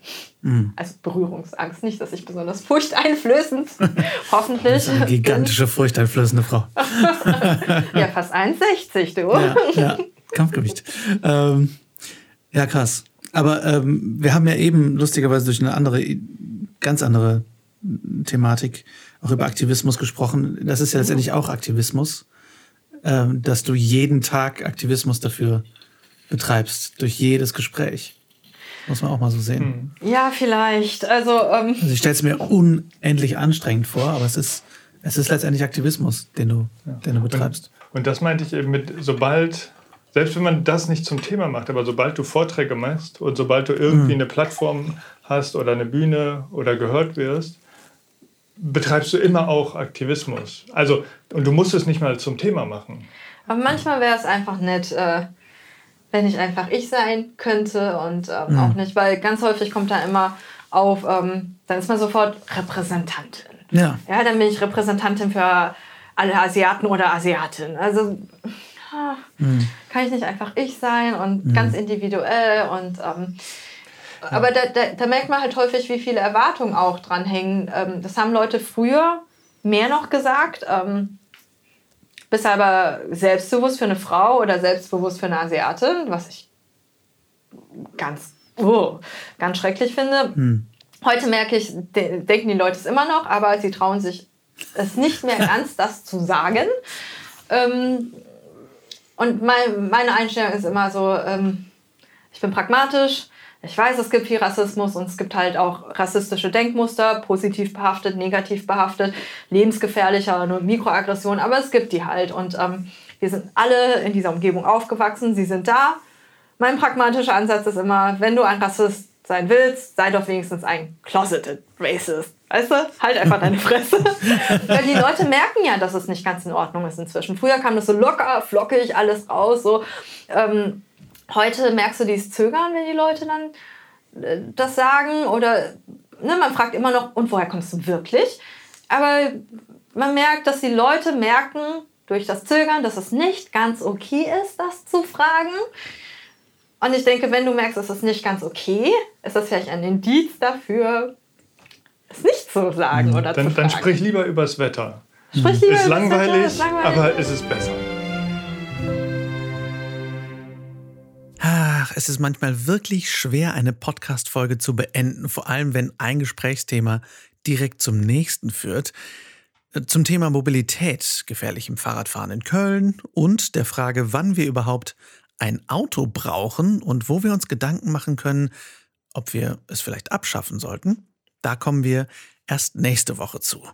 Mhm. Also Berührungsangst. Nicht, dass ich besonders furchteinflößend, [laughs] hoffentlich. Eine gigantische, furchteinflößende Frau. [laughs] ja, fast 1,60, du. Ja, ja. Kampfgewicht. Ähm, ja, krass. Aber ähm, wir haben ja eben lustigerweise durch eine andere, ganz andere Thematik auch über Aktivismus gesprochen. Das ist ja letztendlich auch Aktivismus, ähm, dass du jeden Tag Aktivismus dafür betreibst, durch jedes Gespräch. Muss man auch mal so sehen. Hm. Ja, vielleicht. Also, ähm also ich stelle es mir unendlich anstrengend vor, aber es ist, es ist letztendlich Aktivismus, den du, ja. den du betreibst. Und, und das meinte ich eben mit, sobald selbst wenn man das nicht zum Thema macht, aber sobald du Vorträge machst und sobald du irgendwie mhm. eine Plattform hast oder eine Bühne oder gehört wirst, betreibst du immer auch Aktivismus. Also, und du musst es nicht mal zum Thema machen. Aber manchmal wäre es einfach nett, äh, wenn ich einfach ich sein könnte und ähm, mhm. auch nicht, weil ganz häufig kommt da immer auf, ähm, dann ist man sofort Repräsentantin. Ja. ja, dann bin ich Repräsentantin für alle Asiaten oder Asiatin. Also mhm. kann ich nicht einfach ich sein und mhm. ganz individuell und ähm, ja. aber da, da, da, merkt man halt häufig, wie viele Erwartungen auch dran hängen. Ähm, das haben Leute früher mehr noch gesagt. Ähm, bist aber selbstbewusst für eine Frau oder selbstbewusst für eine Asiatin, was ich ganz, oh, ganz schrecklich finde. Mhm. Heute merke ich, de denken die Leute es immer noch, aber sie trauen sich es nicht mehr [laughs] ganz, das zu sagen. Ähm, und mein, meine Einstellung ist immer so, ähm, ich bin pragmatisch. Ich weiß, es gibt viel Rassismus und es gibt halt auch rassistische Denkmuster, positiv behaftet, negativ behaftet, lebensgefährlicher, nur Mikroaggression, aber es gibt die halt. Und ähm, wir sind alle in dieser Umgebung aufgewachsen, sie sind da. Mein pragmatischer Ansatz ist immer, wenn du ein Rassist sein willst, sei doch wenigstens ein closeted racist. Weißt du? Halt einfach deine Fresse. [laughs] Weil die Leute merken ja, dass es nicht ganz in Ordnung ist inzwischen. Früher kam das so locker, flockig, alles raus. So. Ähm, heute merkst du dieses Zögern, wenn die Leute dann äh, das sagen. Oder ne, man fragt immer noch, und woher kommst du wirklich? Aber man merkt, dass die Leute merken durch das Zögern, dass es nicht ganz okay ist, das zu fragen. Und ich denke, wenn du merkst, es ist nicht ganz okay, ist das vielleicht ein Indiz dafür, es nicht zu sagen mhm. oder dann, zu fragen. Dann sprich lieber übers Wetter. Sprich lieber ist, langweilig, Wetter, ist langweilig, aber es ist besser. Ach, es ist manchmal wirklich schwer, eine Podcast-Folge zu beenden, vor allem wenn ein Gesprächsthema direkt zum nächsten führt. Zum Thema Mobilität, gefährlichem Fahrradfahren in Köln und der Frage, wann wir überhaupt ein Auto brauchen und wo wir uns Gedanken machen können, ob wir es vielleicht abschaffen sollten, da kommen wir erst nächste Woche zu.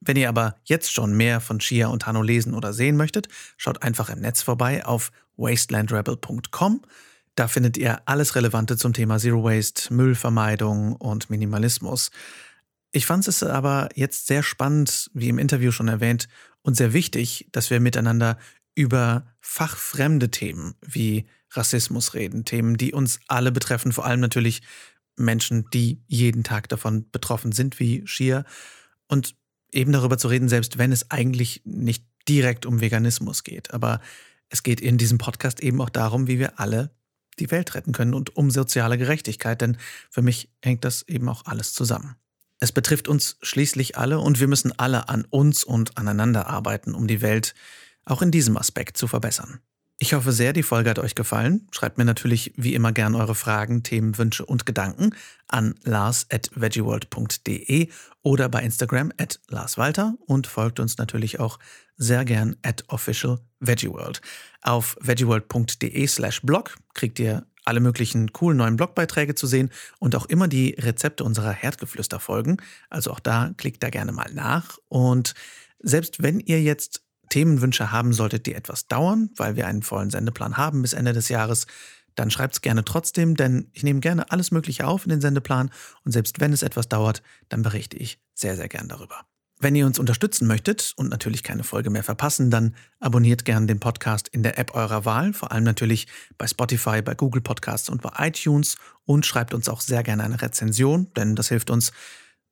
Wenn ihr aber jetzt schon mehr von Chia und Hanno lesen oder sehen möchtet, schaut einfach im Netz vorbei auf wastelandrebel.com. Da findet ihr alles Relevante zum Thema Zero Waste, Müllvermeidung und Minimalismus. Ich fand es aber jetzt sehr spannend, wie im Interview schon erwähnt, und sehr wichtig, dass wir miteinander über fachfremde Themen wie Rassismus reden, Themen, die uns alle betreffen, vor allem natürlich Menschen, die jeden Tag davon betroffen sind, wie Shia. Und eben darüber zu reden, selbst wenn es eigentlich nicht direkt um Veganismus geht. Aber es geht in diesem Podcast eben auch darum, wie wir alle die Welt retten können und um soziale Gerechtigkeit, denn für mich hängt das eben auch alles zusammen. Es betrifft uns schließlich alle und wir müssen alle an uns und aneinander arbeiten, um die Welt auch in diesem Aspekt zu verbessern. Ich hoffe sehr, die Folge hat euch gefallen. Schreibt mir natürlich wie immer gern eure Fragen, Themen, Wünsche und Gedanken an lars.veggieworld.de oder bei Instagram at larswalter und folgt uns natürlich auch sehr gern at officialveggieworld. Auf veggieworld.de slash blog kriegt ihr alle möglichen coolen neuen Blogbeiträge zu sehen und auch immer die Rezepte unserer Herdgeflüster-Folgen. Also auch da klickt da gerne mal nach. Und selbst wenn ihr jetzt Themenwünsche haben solltet, die etwas dauern, weil wir einen vollen Sendeplan haben bis Ende des Jahres, dann schreibt es gerne trotzdem, denn ich nehme gerne alles Mögliche auf in den Sendeplan und selbst wenn es etwas dauert, dann berichte ich sehr, sehr gern darüber. Wenn ihr uns unterstützen möchtet und natürlich keine Folge mehr verpassen, dann abonniert gerne den Podcast in der App eurer Wahl, vor allem natürlich bei Spotify, bei Google Podcasts und bei iTunes und schreibt uns auch sehr gerne eine Rezension, denn das hilft uns,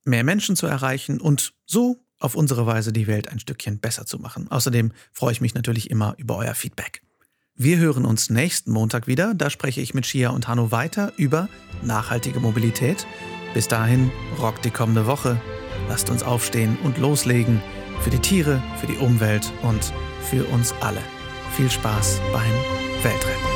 mehr Menschen zu erreichen und so auf unsere Weise die Welt ein Stückchen besser zu machen. Außerdem freue ich mich natürlich immer über euer Feedback. Wir hören uns nächsten Montag wieder. Da spreche ich mit Shia und Hanno weiter über nachhaltige Mobilität. Bis dahin, rockt die kommende Woche. Lasst uns aufstehen und loslegen. Für die Tiere, für die Umwelt und für uns alle. Viel Spaß beim Weltretten.